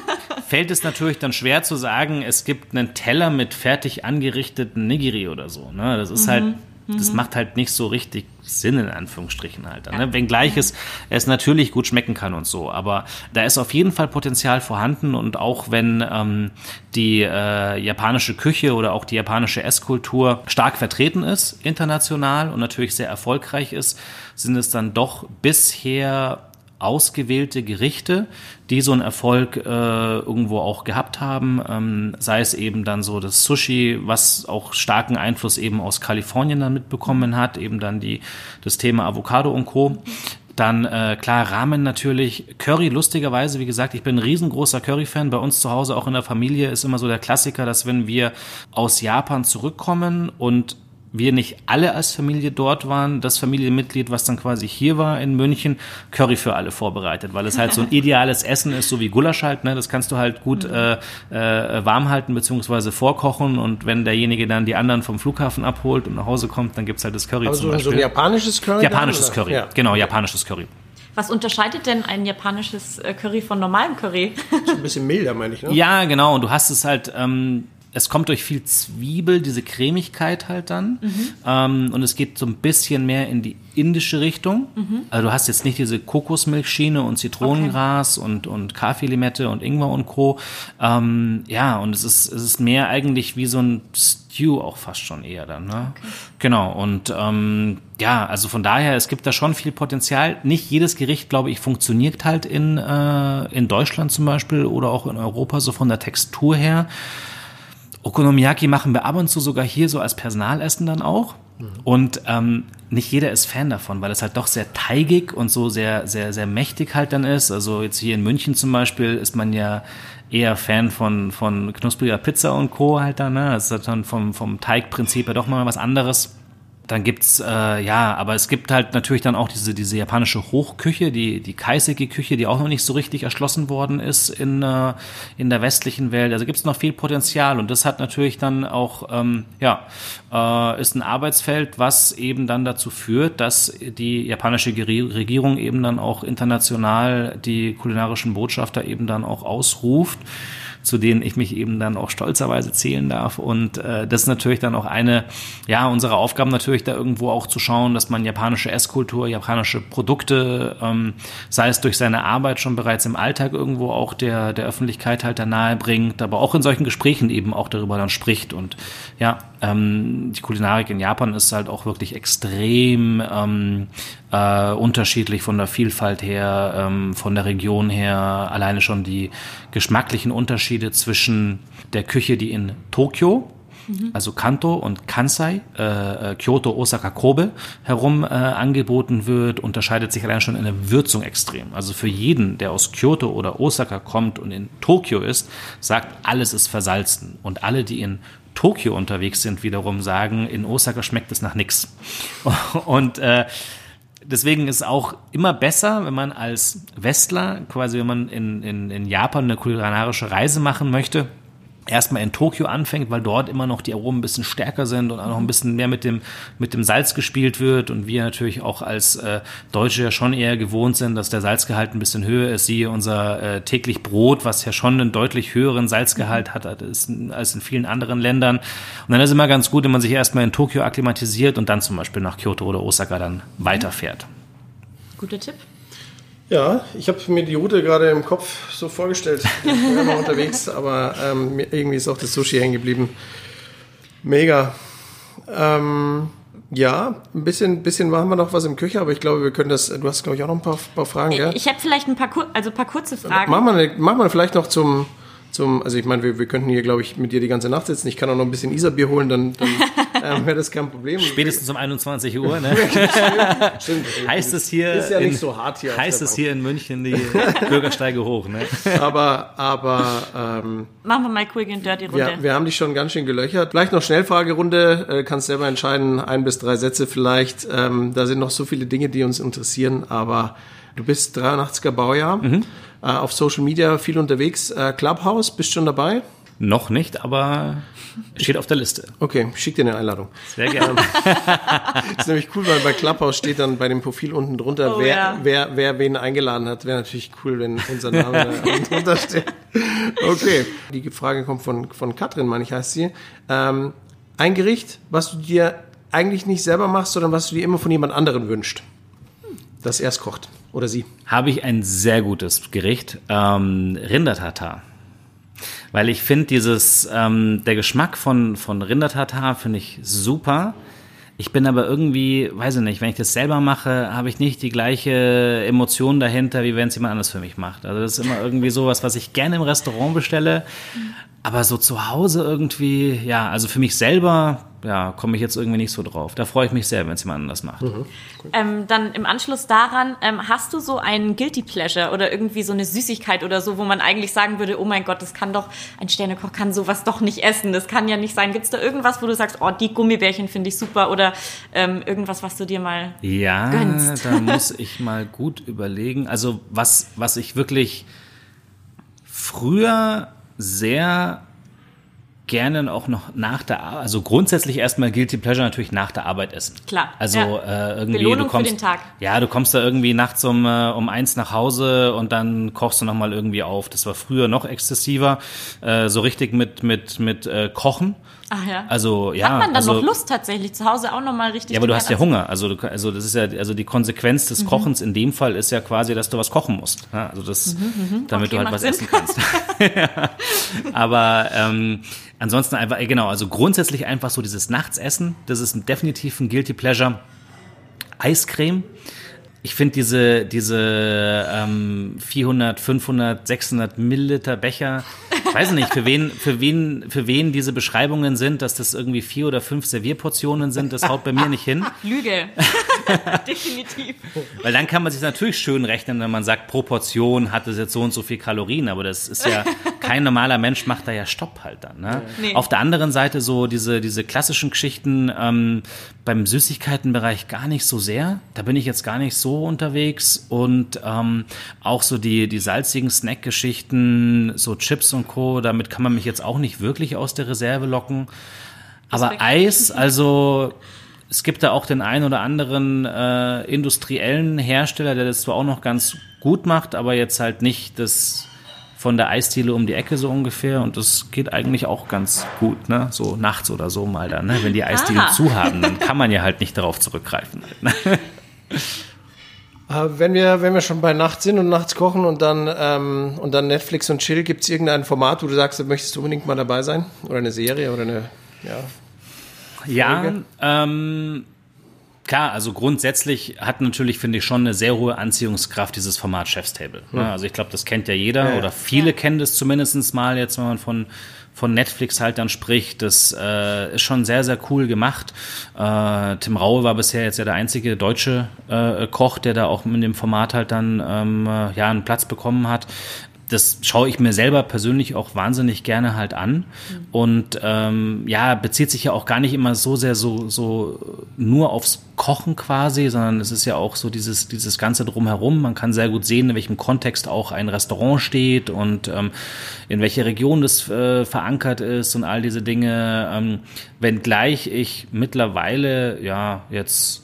fällt es natürlich dann schwer zu sagen, es gibt einen Teller mit fertig angerichteten Nigiri oder so. Ne? Das ist halt, mhm. halt, das macht halt nicht so richtig Sinn, in Anführungsstrichen halt. Ne? Wenngleich es, es natürlich gut schmecken kann und so. Aber da ist auf jeden Fall Potenzial vorhanden und auch wenn ähm, die äh, japanische Küche oder auch die japanische Esskultur stark vertreten ist, international und natürlich sehr erfolgreich ist, sind es dann doch bisher ausgewählte Gerichte, die so einen Erfolg äh, irgendwo auch gehabt haben. Ähm, sei es eben dann so das Sushi, was auch starken Einfluss eben aus Kalifornien dann mitbekommen hat, eben dann die, das Thema Avocado und Co. Dann äh, klar Ramen natürlich, Curry lustigerweise, wie gesagt, ich bin ein riesengroßer Curry-Fan. Bei uns zu Hause, auch in der Familie, ist immer so der Klassiker, dass wenn wir aus Japan zurückkommen und wir nicht alle als Familie dort waren, das Familienmitglied, was dann quasi hier war in München, Curry für alle vorbereitet, weil es halt so ein ideales Essen ist, so wie Gulasch halt, ne? das kannst du halt gut mhm. äh, äh, warm halten beziehungsweise vorkochen und wenn derjenige dann die anderen vom Flughafen abholt und nach Hause kommt, dann gibt's halt das Curry Aber zum so, Beispiel. so ein japanisches Curry? Japanisches dann, Curry, ja. genau, japanisches Curry. Was unterscheidet denn ein japanisches äh, Curry von normalem Curry? So ein bisschen milder, meine ich, ne? Ja, genau. Und du hast es halt, ähm, es kommt durch viel Zwiebel, diese Cremigkeit halt dann. Mhm. Ähm, und es geht so ein bisschen mehr in die indische Richtung. Mhm. Also du hast jetzt nicht diese Kokosmilchschiene und Zitronengras okay. und, und Kaffeelimette und Ingwer und Co. Ähm, ja, und es ist, es ist mehr eigentlich wie so ein Stew auch fast schon eher dann. Ne? Okay. Genau, und ähm, ja, also von daher, es gibt da schon viel Potenzial. Nicht jedes Gericht, glaube ich, funktioniert halt in, äh, in Deutschland zum Beispiel oder auch in Europa so von der Textur her. Okonomiyaki machen wir ab und zu sogar hier so als Personalessen dann auch. Mhm. Und ähm, nicht jeder ist Fan davon, weil es halt doch sehr teigig und so sehr, sehr, sehr mächtig halt dann ist. Also jetzt hier in München zum Beispiel ist man ja eher Fan von, von knuspriger Pizza und Co. halt dann. Ne? Das ist dann vom, vom Teigprinzip ja doch mal was anderes. Dann gibt's äh, ja, aber es gibt halt natürlich dann auch diese diese japanische Hochküche, die die Kaiseki-Küche, die auch noch nicht so richtig erschlossen worden ist in äh, in der westlichen Welt. Also gibt's noch viel Potenzial und das hat natürlich dann auch ähm, ja äh, ist ein Arbeitsfeld, was eben dann dazu führt, dass die japanische Regierung eben dann auch international die kulinarischen Botschafter eben dann auch ausruft zu denen ich mich eben dann auch stolzerweise zählen darf. Und äh, das ist natürlich dann auch eine, ja, unserer Aufgaben natürlich da irgendwo auch zu schauen, dass man japanische Esskultur, japanische Produkte, ähm, sei es durch seine Arbeit schon bereits im Alltag irgendwo auch der, der Öffentlichkeit halt da nahe bringt, aber auch in solchen Gesprächen eben auch darüber dann spricht. Und ja, ähm, die Kulinarik in Japan ist halt auch wirklich extrem ähm, äh, unterschiedlich von der Vielfalt her, ähm, von der Region her. Alleine schon die geschmacklichen Unterschiede zwischen der Küche, die in Tokio also Kanto und Kansai, äh, äh, Kyoto, Osaka, Kobe herum äh, angeboten wird, unterscheidet sich allein schon in der Würzung extrem. Also für jeden, der aus Kyoto oder Osaka kommt und in Tokio ist, sagt, alles ist versalzen. Und alle, die in Tokio unterwegs sind, wiederum sagen, in Osaka schmeckt es nach nichts. Und äh, deswegen ist es auch immer besser, wenn man als Westler, quasi wenn man in, in, in Japan eine kulinarische Reise machen möchte, erstmal in Tokio anfängt, weil dort immer noch die Aromen ein bisschen stärker sind und auch noch ein bisschen mehr mit dem, mit dem Salz gespielt wird und wir natürlich auch als äh, Deutsche ja schon eher gewohnt sind, dass der Salzgehalt ein bisschen höher ist. Siehe unser äh, täglich Brot, was ja schon einen deutlich höheren Salzgehalt hat als in vielen anderen Ländern. Und dann ist es immer ganz gut, wenn man sich erstmal in Tokio akklimatisiert und dann zum Beispiel nach Kyoto oder Osaka dann weiterfährt. Guter Tipp. Ja, ich habe mir die Route gerade im Kopf so vorgestellt. Ich bin immer unterwegs, aber ähm, irgendwie ist auch das Sushi hängen geblieben. Mega. Ähm, ja, ein bisschen, bisschen machen wir noch was im Küche, aber ich glaube, wir können das. Du hast, glaube ich, auch noch ein paar, paar Fragen, gell? Ich habe vielleicht ein paar, also ein paar kurze Fragen. Machen wir, machen wir vielleicht noch zum, zum, also ich meine, wir, wir könnten hier, glaube ich, mit dir die ganze Nacht sitzen. Ich kann auch noch ein bisschen Isarbier holen, dann, dann ähm, wäre das kein Problem. Spätestens um 21 Uhr, ne? Stimmt. heißt es hier. Ist ja in, nicht so hart hier. Heißt es hier in München die Bürgersteige hoch, ne? Aber, aber, ähm, Machen wir mal quick and dirty Runde. wir, wir haben dich schon ganz schön gelöchert. Vielleicht noch Schnellfragerunde, äh, kannst selber entscheiden, ein bis drei Sätze vielleicht. Ähm, da sind noch so viele Dinge, die uns interessieren, aber du bist 83er Baujahr, Mhm. Äh, auf Social Media viel unterwegs. Äh, Clubhouse, bist schon dabei? Noch nicht, aber steht auf der Liste. Okay, schick dir eine Einladung. Sehr gerne. Das ist nämlich cool, weil bei Clubhouse steht dann bei dem Profil unten drunter, Oh, wer, ja. wer, wer wen eingeladen hat. Wäre natürlich cool, wenn unser Name da unten drunter steht. Okay. Die Frage kommt von, von Katrin, meine ich, heißt sie. Ähm, ein Gericht, was du dir eigentlich nicht selber machst, sondern was du dir immer von jemand anderen wünscht. Das erst kocht. Oder sie. Habe ich ein sehr gutes Gericht, ähm, Rindertatar. Weil ich finde dieses, ähm, der Geschmack von, von Rindertatar finde ich super. Ich bin aber irgendwie, weiß ich nicht, wenn ich das selber mache, habe ich nicht die gleiche Emotion dahinter, wie wenn es jemand anders für mich macht. Also das ist immer irgendwie sowas, was ich gerne im Restaurant bestelle. Aber so zu Hause irgendwie, ja, also für mich selber, ja, komme ich jetzt irgendwie nicht so drauf. Da freue ich mich sehr, wenn es jemand anders macht. Ähm, dann im Anschluss daran, ähm, hast du so einen Guilty Pleasure oder irgendwie so eine Süßigkeit oder so, wo man eigentlich sagen würde, oh mein Gott, das kann doch, ein Sternekoch kann sowas doch nicht essen, das kann ja nicht sein. Gibt es da irgendwas, wo du sagst, oh, die Gummibärchen finde ich super oder ähm, irgendwas, was du dir mal... Ja, gönnst. da muss ich mal gut überlegen. Also was, was ich wirklich früher sehr gerne auch noch nach der Arbeit, also grundsätzlich erstmal Guilty Pleasure natürlich nach der Arbeit essen. Klar, Also ja. äh, irgendwie Belohnung du kommst, für den Tag. Ja, du kommst da irgendwie nachts um äh, um eins nach Hause und dann kochst du noch mal irgendwie auf. Das war früher noch exzessiver, äh, so richtig mit mit mit äh, Kochen. Ach ja. Also ja, Hat man dann also, noch Lust tatsächlich zu Hause auch noch mal richtig... ja, aber du hast ja Hunger. Also, du, also das ist ja, also die Konsequenz Mhm. des Kochens in dem Fall ist ja quasi, dass du was kochen musst. Ja, also das, damit Mhm, Okay, du halt was Sinn. essen kannst. Ja. aber ähm, ansonsten einfach, äh, genau, also grundsätzlich einfach so dieses Nachtsessen, das ist definitiv ein Guilty Pleasure. Eiscreme. Ich finde diese, diese ähm, 400, 500, 600 Milliliter Becher, ich weiß nicht, für wen, für wen, für wen diese Beschreibungen sind, dass das irgendwie vier oder fünf Servierportionen sind, das haut bei mir nicht hin. Lüge. Definitiv. Weil dann kann man sich natürlich schön rechnen, wenn man sagt, pro Portion hat es jetzt so und so viel Kalorien, aber das ist ja, kein normaler Mensch macht da ja Stopp halt dann. Ne? Nee. Auf der anderen Seite so diese, diese klassischen Geschichten ähm, beim Süßigkeitenbereich gar nicht so sehr. Da bin ich jetzt gar nicht so unterwegs und ähm, auch so die, die salzigen Snack-Geschichten, so Chips und Co., damit kann man mich jetzt auch nicht wirklich aus der Reserve locken. Aber Respekt. Eis, also es gibt da auch den einen oder anderen äh, industriellen Hersteller, der das zwar auch noch ganz gut macht, aber jetzt halt nicht das von der Eisdiele um die Ecke so ungefähr und das geht eigentlich auch ganz gut, ne? So nachts oder so mal dann, ne? Wenn die Eisdielen Ah. zu haben, dann kann man ja halt nicht darauf zurückgreifen. Halt, ne? Äh, wenn, wir, wenn wir schon bei Nacht sind und nachts kochen und dann, ähm, und dann Netflix und Chill, gibt es irgendein Format, wo du sagst, da möchtest du unbedingt mal dabei sein? Oder eine Serie oder eine, ja. Ja, Folge? ähm, klar, also grundsätzlich hat natürlich, finde ich, schon eine sehr hohe Anziehungskraft dieses Format Chef's Table. Ne? Also ich glaube, das kennt ja jeder Ja, ja. oder viele Ja. kennen das zumindest mal jetzt, wenn man von von Netflix halt dann spricht, das äh, ist schon sehr, sehr cool gemacht. Äh, Tim Raue war bisher jetzt ja der einzige deutsche äh, Koch, der da auch in dem Format halt dann ähm, äh, ja einen Platz bekommen hat das schaue ich mir selber persönlich auch wahnsinnig gerne halt an und ähm, ja bezieht sich ja auch gar nicht immer so sehr so so nur aufs Kochen quasi, sondern es ist ja auch so dieses dieses ganze drumherum. Man kann sehr gut sehen, in welchem Kontext auch ein Restaurant steht und ähm, in welcher Region das äh, verankert ist und all diese Dinge. Ähm, wenngleich ich mittlerweile ja jetzt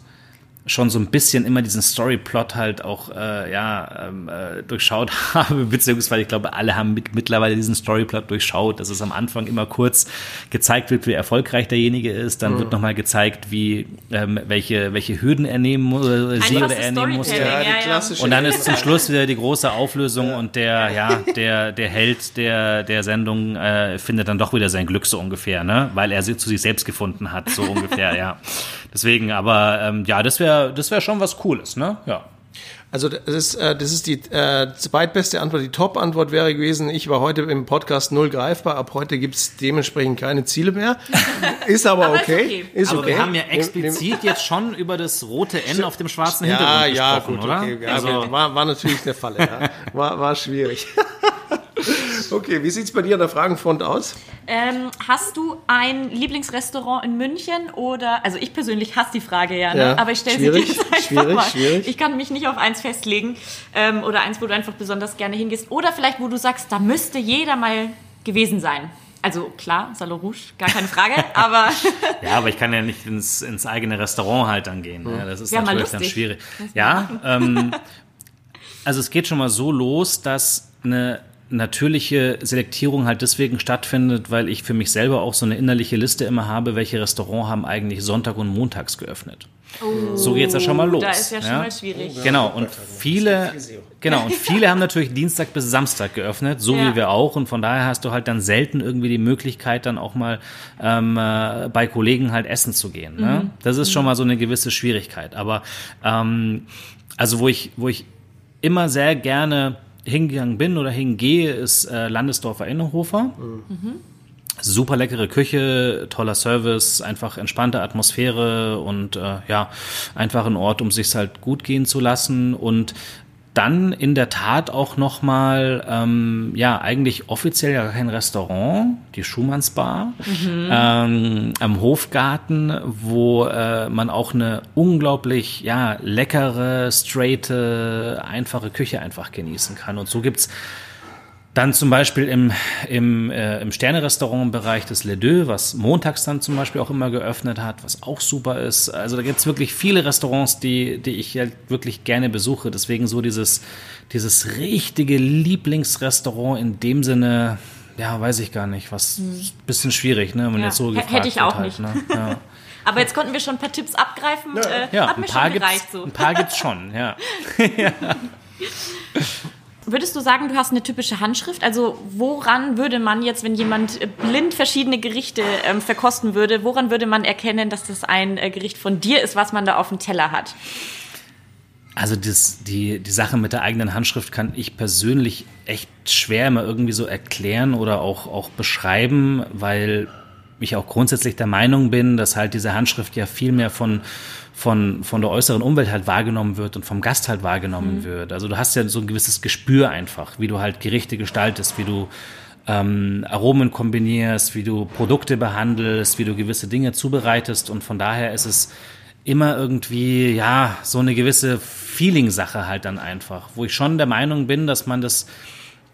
schon so ein bisschen immer diesen Storyplot halt auch äh, ja ähm, äh, durchschaut habe, beziehungsweise ich glaube, alle haben mit, mittlerweile diesen Storyplot durchschaut, dass es am Anfang immer kurz gezeigt wird, wie erfolgreich derjenige ist, dann wird nochmal gezeigt, wie ähm, welche welche Hürden er nehmen muss, äh, sie oder er nehmen muss. Ja. Und dann ist zum Schluss wieder die große Auflösung und der, ja, der, der Held der, der Sendung äh, findet dann doch wieder sein Glück so ungefähr, ne? Weil er sie zu sich selbst gefunden hat, so ungefähr, ja. Deswegen, aber ähm, ja, das wäre das wäre schon was Cooles, ne? Ja. Also das ist, äh, das ist die äh, zweitbeste Antwort. Die Top-Antwort wäre gewesen, ich war heute im Podcast null greifbar, ab heute gibt's dementsprechend keine Ziele mehr. Ist aber, aber okay. Ist okay. aber wir haben ja explizit jetzt schon über das rote N auf dem schwarzen Hintergrund ja, gesprochen, ja, gut, oder? Okay. Also war, war natürlich eine Falle, ja. war, war schwierig. Okay, wie sieht's bei dir an der Fragenfront aus? Ähm, hast du ein Lieblingsrestaurant in München oder, also ich persönlich hasse die Frage ja, ne? ja aber ich stelle sie dir jetzt einfach schwierig, mal. Schwierig. Ich kann mich nicht auf eins festlegen ähm, oder eins, wo du einfach besonders gerne hingehst oder vielleicht, wo du sagst, da müsste jeder mal gewesen sein. Also klar, Salon Rouge, gar keine Frage, aber... ja, aber ich kann ja nicht ins, ins eigene Restaurant halt dann gehen. Ne? Das ist ja, natürlich dann schwierig. Ja, ähm, also es geht schon mal so los, dass eine natürliche Selektierung halt deswegen stattfindet, weil ich für mich selber auch so eine innerliche Liste immer habe, welche Restaurants haben eigentlich Sonntag und Montags geöffnet. Oh, so geht's ja schon mal los. Da ist ja schon mal schwierig. Genau, und viele, genau, und viele haben natürlich Dienstag bis Samstag geöffnet, so ja. wie wir auch. Und von daher hast du halt dann selten irgendwie die Möglichkeit, dann auch mal ähm, äh, bei Kollegen halt essen zu gehen. Ne? Mhm. Das ist schon mal so eine gewisse Schwierigkeit. Aber ähm, also wo ich, wo ich immer sehr gerne hingegangen bin oder hingehe, ist äh, Landesdorfer Innenhofer. Mhm. Super leckere Küche, toller Service, einfach entspannte Atmosphäre und äh, ja, einfach ein Ort, um sich halt gut gehen zu lassen. Und dann in der Tat auch nochmal, ähm, ja, eigentlich offiziell ja kein Restaurant, die Schumannsbar mhm. ähm, am Hofgarten, wo äh, man auch eine unglaublich, ja, leckere, straighte, einfache Küche einfach genießen kann. Und so gibt's dann zum Beispiel im, im, äh, im Sterne-Restaurant-Bereich des Le Deux, was montags dann zum Beispiel auch immer geöffnet hat, was auch super ist. Also da gibt's wirklich viele Restaurants, die, die ich ja wirklich gerne besuche. Deswegen so dieses, dieses richtige Lieblingsrestaurant in dem Sinne, ja, weiß ich gar nicht. Was hm. bisschen schwierig, ne? Wenn ja, jetzt so gefragt Hätte ich auch halt, nicht. Ne? Ja. Aber jetzt konnten wir schon ein paar Tipps abgreifen. Ja, äh, ja ein, paar gibt's, so. ein paar gibt's schon, ja. ja. Würdest du sagen, du hast eine typische Handschrift? Also woran würde man jetzt, wenn jemand blind verschiedene Gerichte ähm, verkosten würde, woran würde man erkennen, dass das ein äh, Gericht von dir ist, was man da auf dem Teller hat? Also das, die, die Sache mit der eigenen Handschrift kann ich persönlich echt schwer mal irgendwie so erklären oder auch, auch beschreiben, weil ich auch grundsätzlich der Meinung bin, dass halt diese Handschrift ja viel mehr von von, von der äußeren Umwelt halt wahrgenommen wird und vom Gast halt wahrgenommen mhm. wird. Also du hast ja so ein gewisses Gespür einfach, wie du halt Gerichte gestaltest, wie du ähm, Aromen kombinierst, wie du Produkte behandelst, wie du gewisse Dinge zubereitest und von daher ist es immer irgendwie, ja, so eine gewisse Feeling-Sache halt dann einfach, wo ich schon der Meinung bin, dass man das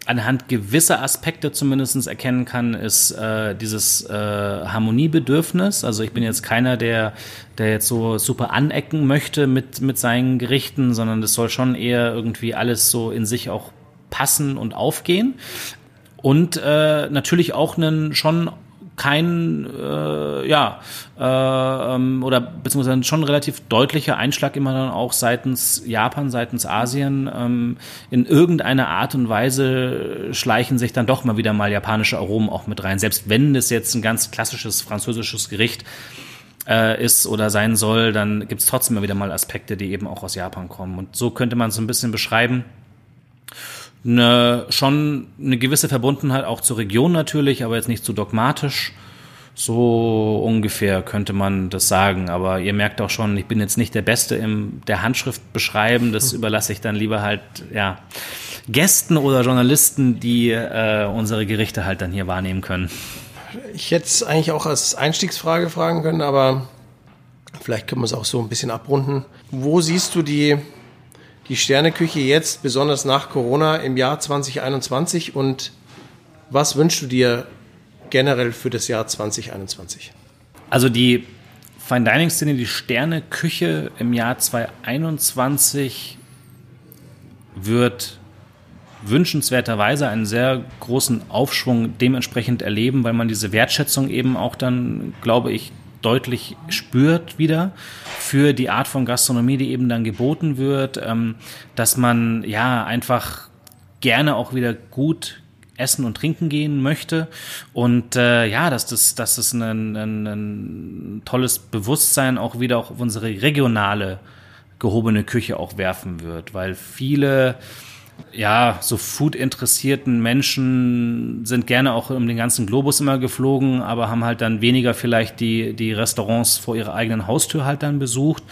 anhand gewisser Aspekte zumindest erkennen kann, ist äh, dieses äh, Harmoniebedürfnis. Also ich bin jetzt keiner, der, der jetzt so super anecken möchte mit, mit seinen Gerichten, sondern das soll schon eher irgendwie alles so in sich auch passen und aufgehen. Und äh, natürlich auch einen schon kein, äh, ja, äh, ähm, oder beziehungsweise schon relativ deutlicher Einschlag immer dann auch seitens Japan, seitens Asien. Ähm, in irgendeiner Art und Weise schleichen sich dann doch mal wieder mal japanische Aromen auch mit rein. Selbst wenn es jetzt ein ganz klassisches französisches Gericht äh, ist oder sein soll, dann gibt es trotzdem immer wieder mal Aspekte, die eben auch aus Japan kommen. Und so könnte man es so ein bisschen beschreiben eine, schon eine gewisse Verbundenheit auch zur Region natürlich, aber jetzt nicht zu dogmatisch. So ungefähr könnte man das sagen. Aber ihr merkt auch schon, ich bin jetzt nicht der Beste im der Handschrift beschreiben. Das hm. überlasse ich dann lieber halt ja Gästen oder Journalisten, die äh, unsere Gerichte halt dann hier wahrnehmen können. Ich hätte es eigentlich auch als Einstiegsfrage fragen können, aber vielleicht können wir es auch so ein bisschen abrunden. Wo siehst du die die Sterneküche jetzt, besonders nach Corona im Jahr 2021 und was wünschst du dir generell für das Jahr 2021? Also die Fine Dining Szene, die Sterneküche im Jahr 2021 wird wünschenswerterweise einen sehr großen Aufschwung dementsprechend erleben, weil man diese Wertschätzung eben auch dann, glaube ich, deutlich spürt wieder für die Art von Gastronomie, die eben dann geboten wird, ähm, dass man ja einfach gerne auch wieder gut essen und trinken gehen möchte. Und äh, ja, dass das, dass das ein, ein, ein tolles Bewusstsein auch wieder auch auf unsere regionale gehobene Küche auch werfen wird, weil viele ja, so Food-interessierten Menschen sind gerne auch um den ganzen Globus immer geflogen, aber haben halt dann weniger vielleicht die, die Restaurants vor ihrer eigenen Haustür halt dann besucht.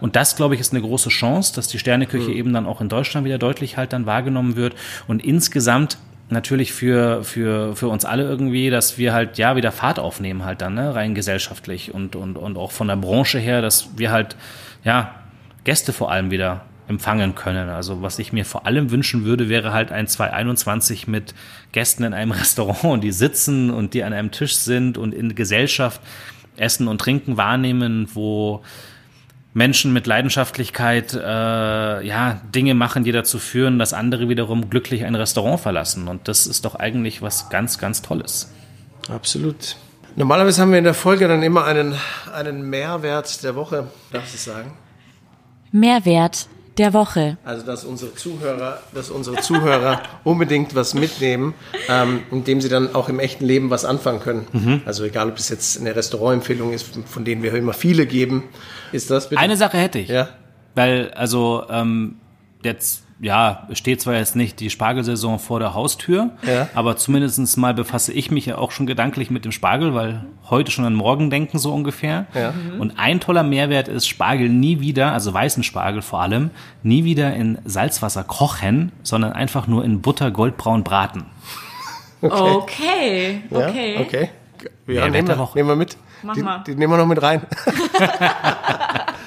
Und das, glaube ich, ist eine große Chance, dass die Sterneküche mhm. eben dann auch in Deutschland wieder deutlich halt dann wahrgenommen wird. Und insgesamt natürlich für, für, für uns alle irgendwie, dass wir halt ja wieder Fahrt aufnehmen halt dann, ne, rein gesellschaftlich und, und, und auch von der Branche her, dass wir halt, ja, Gäste vor allem wieder empfangen können. Also was ich mir vor allem wünschen würde, wäre halt ein 2021 mit Gästen in einem Restaurant, die sitzen und die an einem Tisch sind und in Gesellschaft Essen und Trinken wahrnehmen, wo Menschen mit Leidenschaftlichkeit äh, ja Dinge machen, die dazu führen, dass andere wiederum glücklich ein Restaurant verlassen. Und das ist doch eigentlich was ganz, ganz Tolles. Absolut. Normalerweise haben wir in der Folge dann immer einen, einen Mehrwert der Woche, darfst du sagen? Mehrwert der Woche. Also dass unsere Zuhörer, dass unsere Zuhörer unbedingt was mitnehmen, ähm, indem sie dann auch im echten Leben was anfangen können. Mhm. Also egal, ob es jetzt eine Restaurantempfehlung ist, von denen wir immer viele geben, ist das bitte? Eine Sache hätte ich. Ja. Weil also ähm, jetzt ja, steht zwar jetzt nicht die Spargelsaison vor der Haustür, ja. aber zumindest mal befasse ich mich ja auch schon gedanklich mit dem Spargel, weil heute schon an morgen denken so ungefähr. Ja. Und ein toller Mehrwert ist Spargel nie wieder, also weißen Spargel vor allem, nie wieder in Salzwasser kochen, sondern einfach nur in Butter goldbraun braten. Okay, okay. okay. Ja, okay. Ja, nehmen, wir, nehmen wir mit. Mach die, mal. die nehmen wir noch mit rein.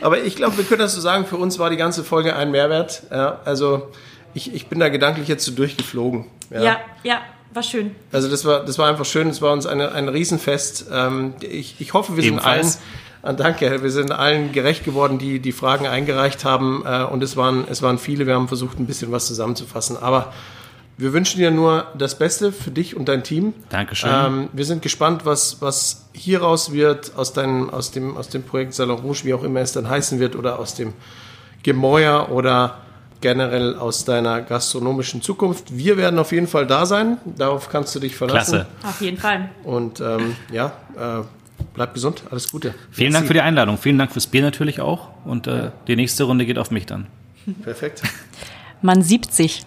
Aber ich glaube, wir können das so sagen, für uns war die ganze Folge ein Mehrwert. Ja, also ich, ich bin da gedanklich jetzt so durchgeflogen. Ja, ja, ja war schön. Also das war, das war einfach schön, es war uns eine, ein Riesenfest. Ähm, ich, ich hoffe, wir Ebenfalls. sind allen, ah, danke, wir sind allen gerecht geworden, die die Fragen eingereicht haben. Äh, und es waren, es waren viele, wir haben versucht, ein bisschen was zusammenzufassen. Aber wir wünschen dir nur das Beste für dich und dein Team. Dankeschön. Ähm, wir sind gespannt, was, was hieraus wird aus, deinem, aus, dem, aus dem Projekt Salon Rouge, wie auch immer es dann heißen wird, oder aus dem Gemäuer oder generell aus deiner gastronomischen Zukunft. Wir werden auf jeden Fall da sein. Darauf kannst du dich verlassen. Klasse. Auf jeden Fall. Und ähm, ja, äh, bleib gesund. Alles Gute. Vielen Merci. Dank für die Einladung. Vielen Dank fürs Bier natürlich auch. Und äh, ja. die nächste Runde geht auf mich dann. Perfekt. Man sieht sich.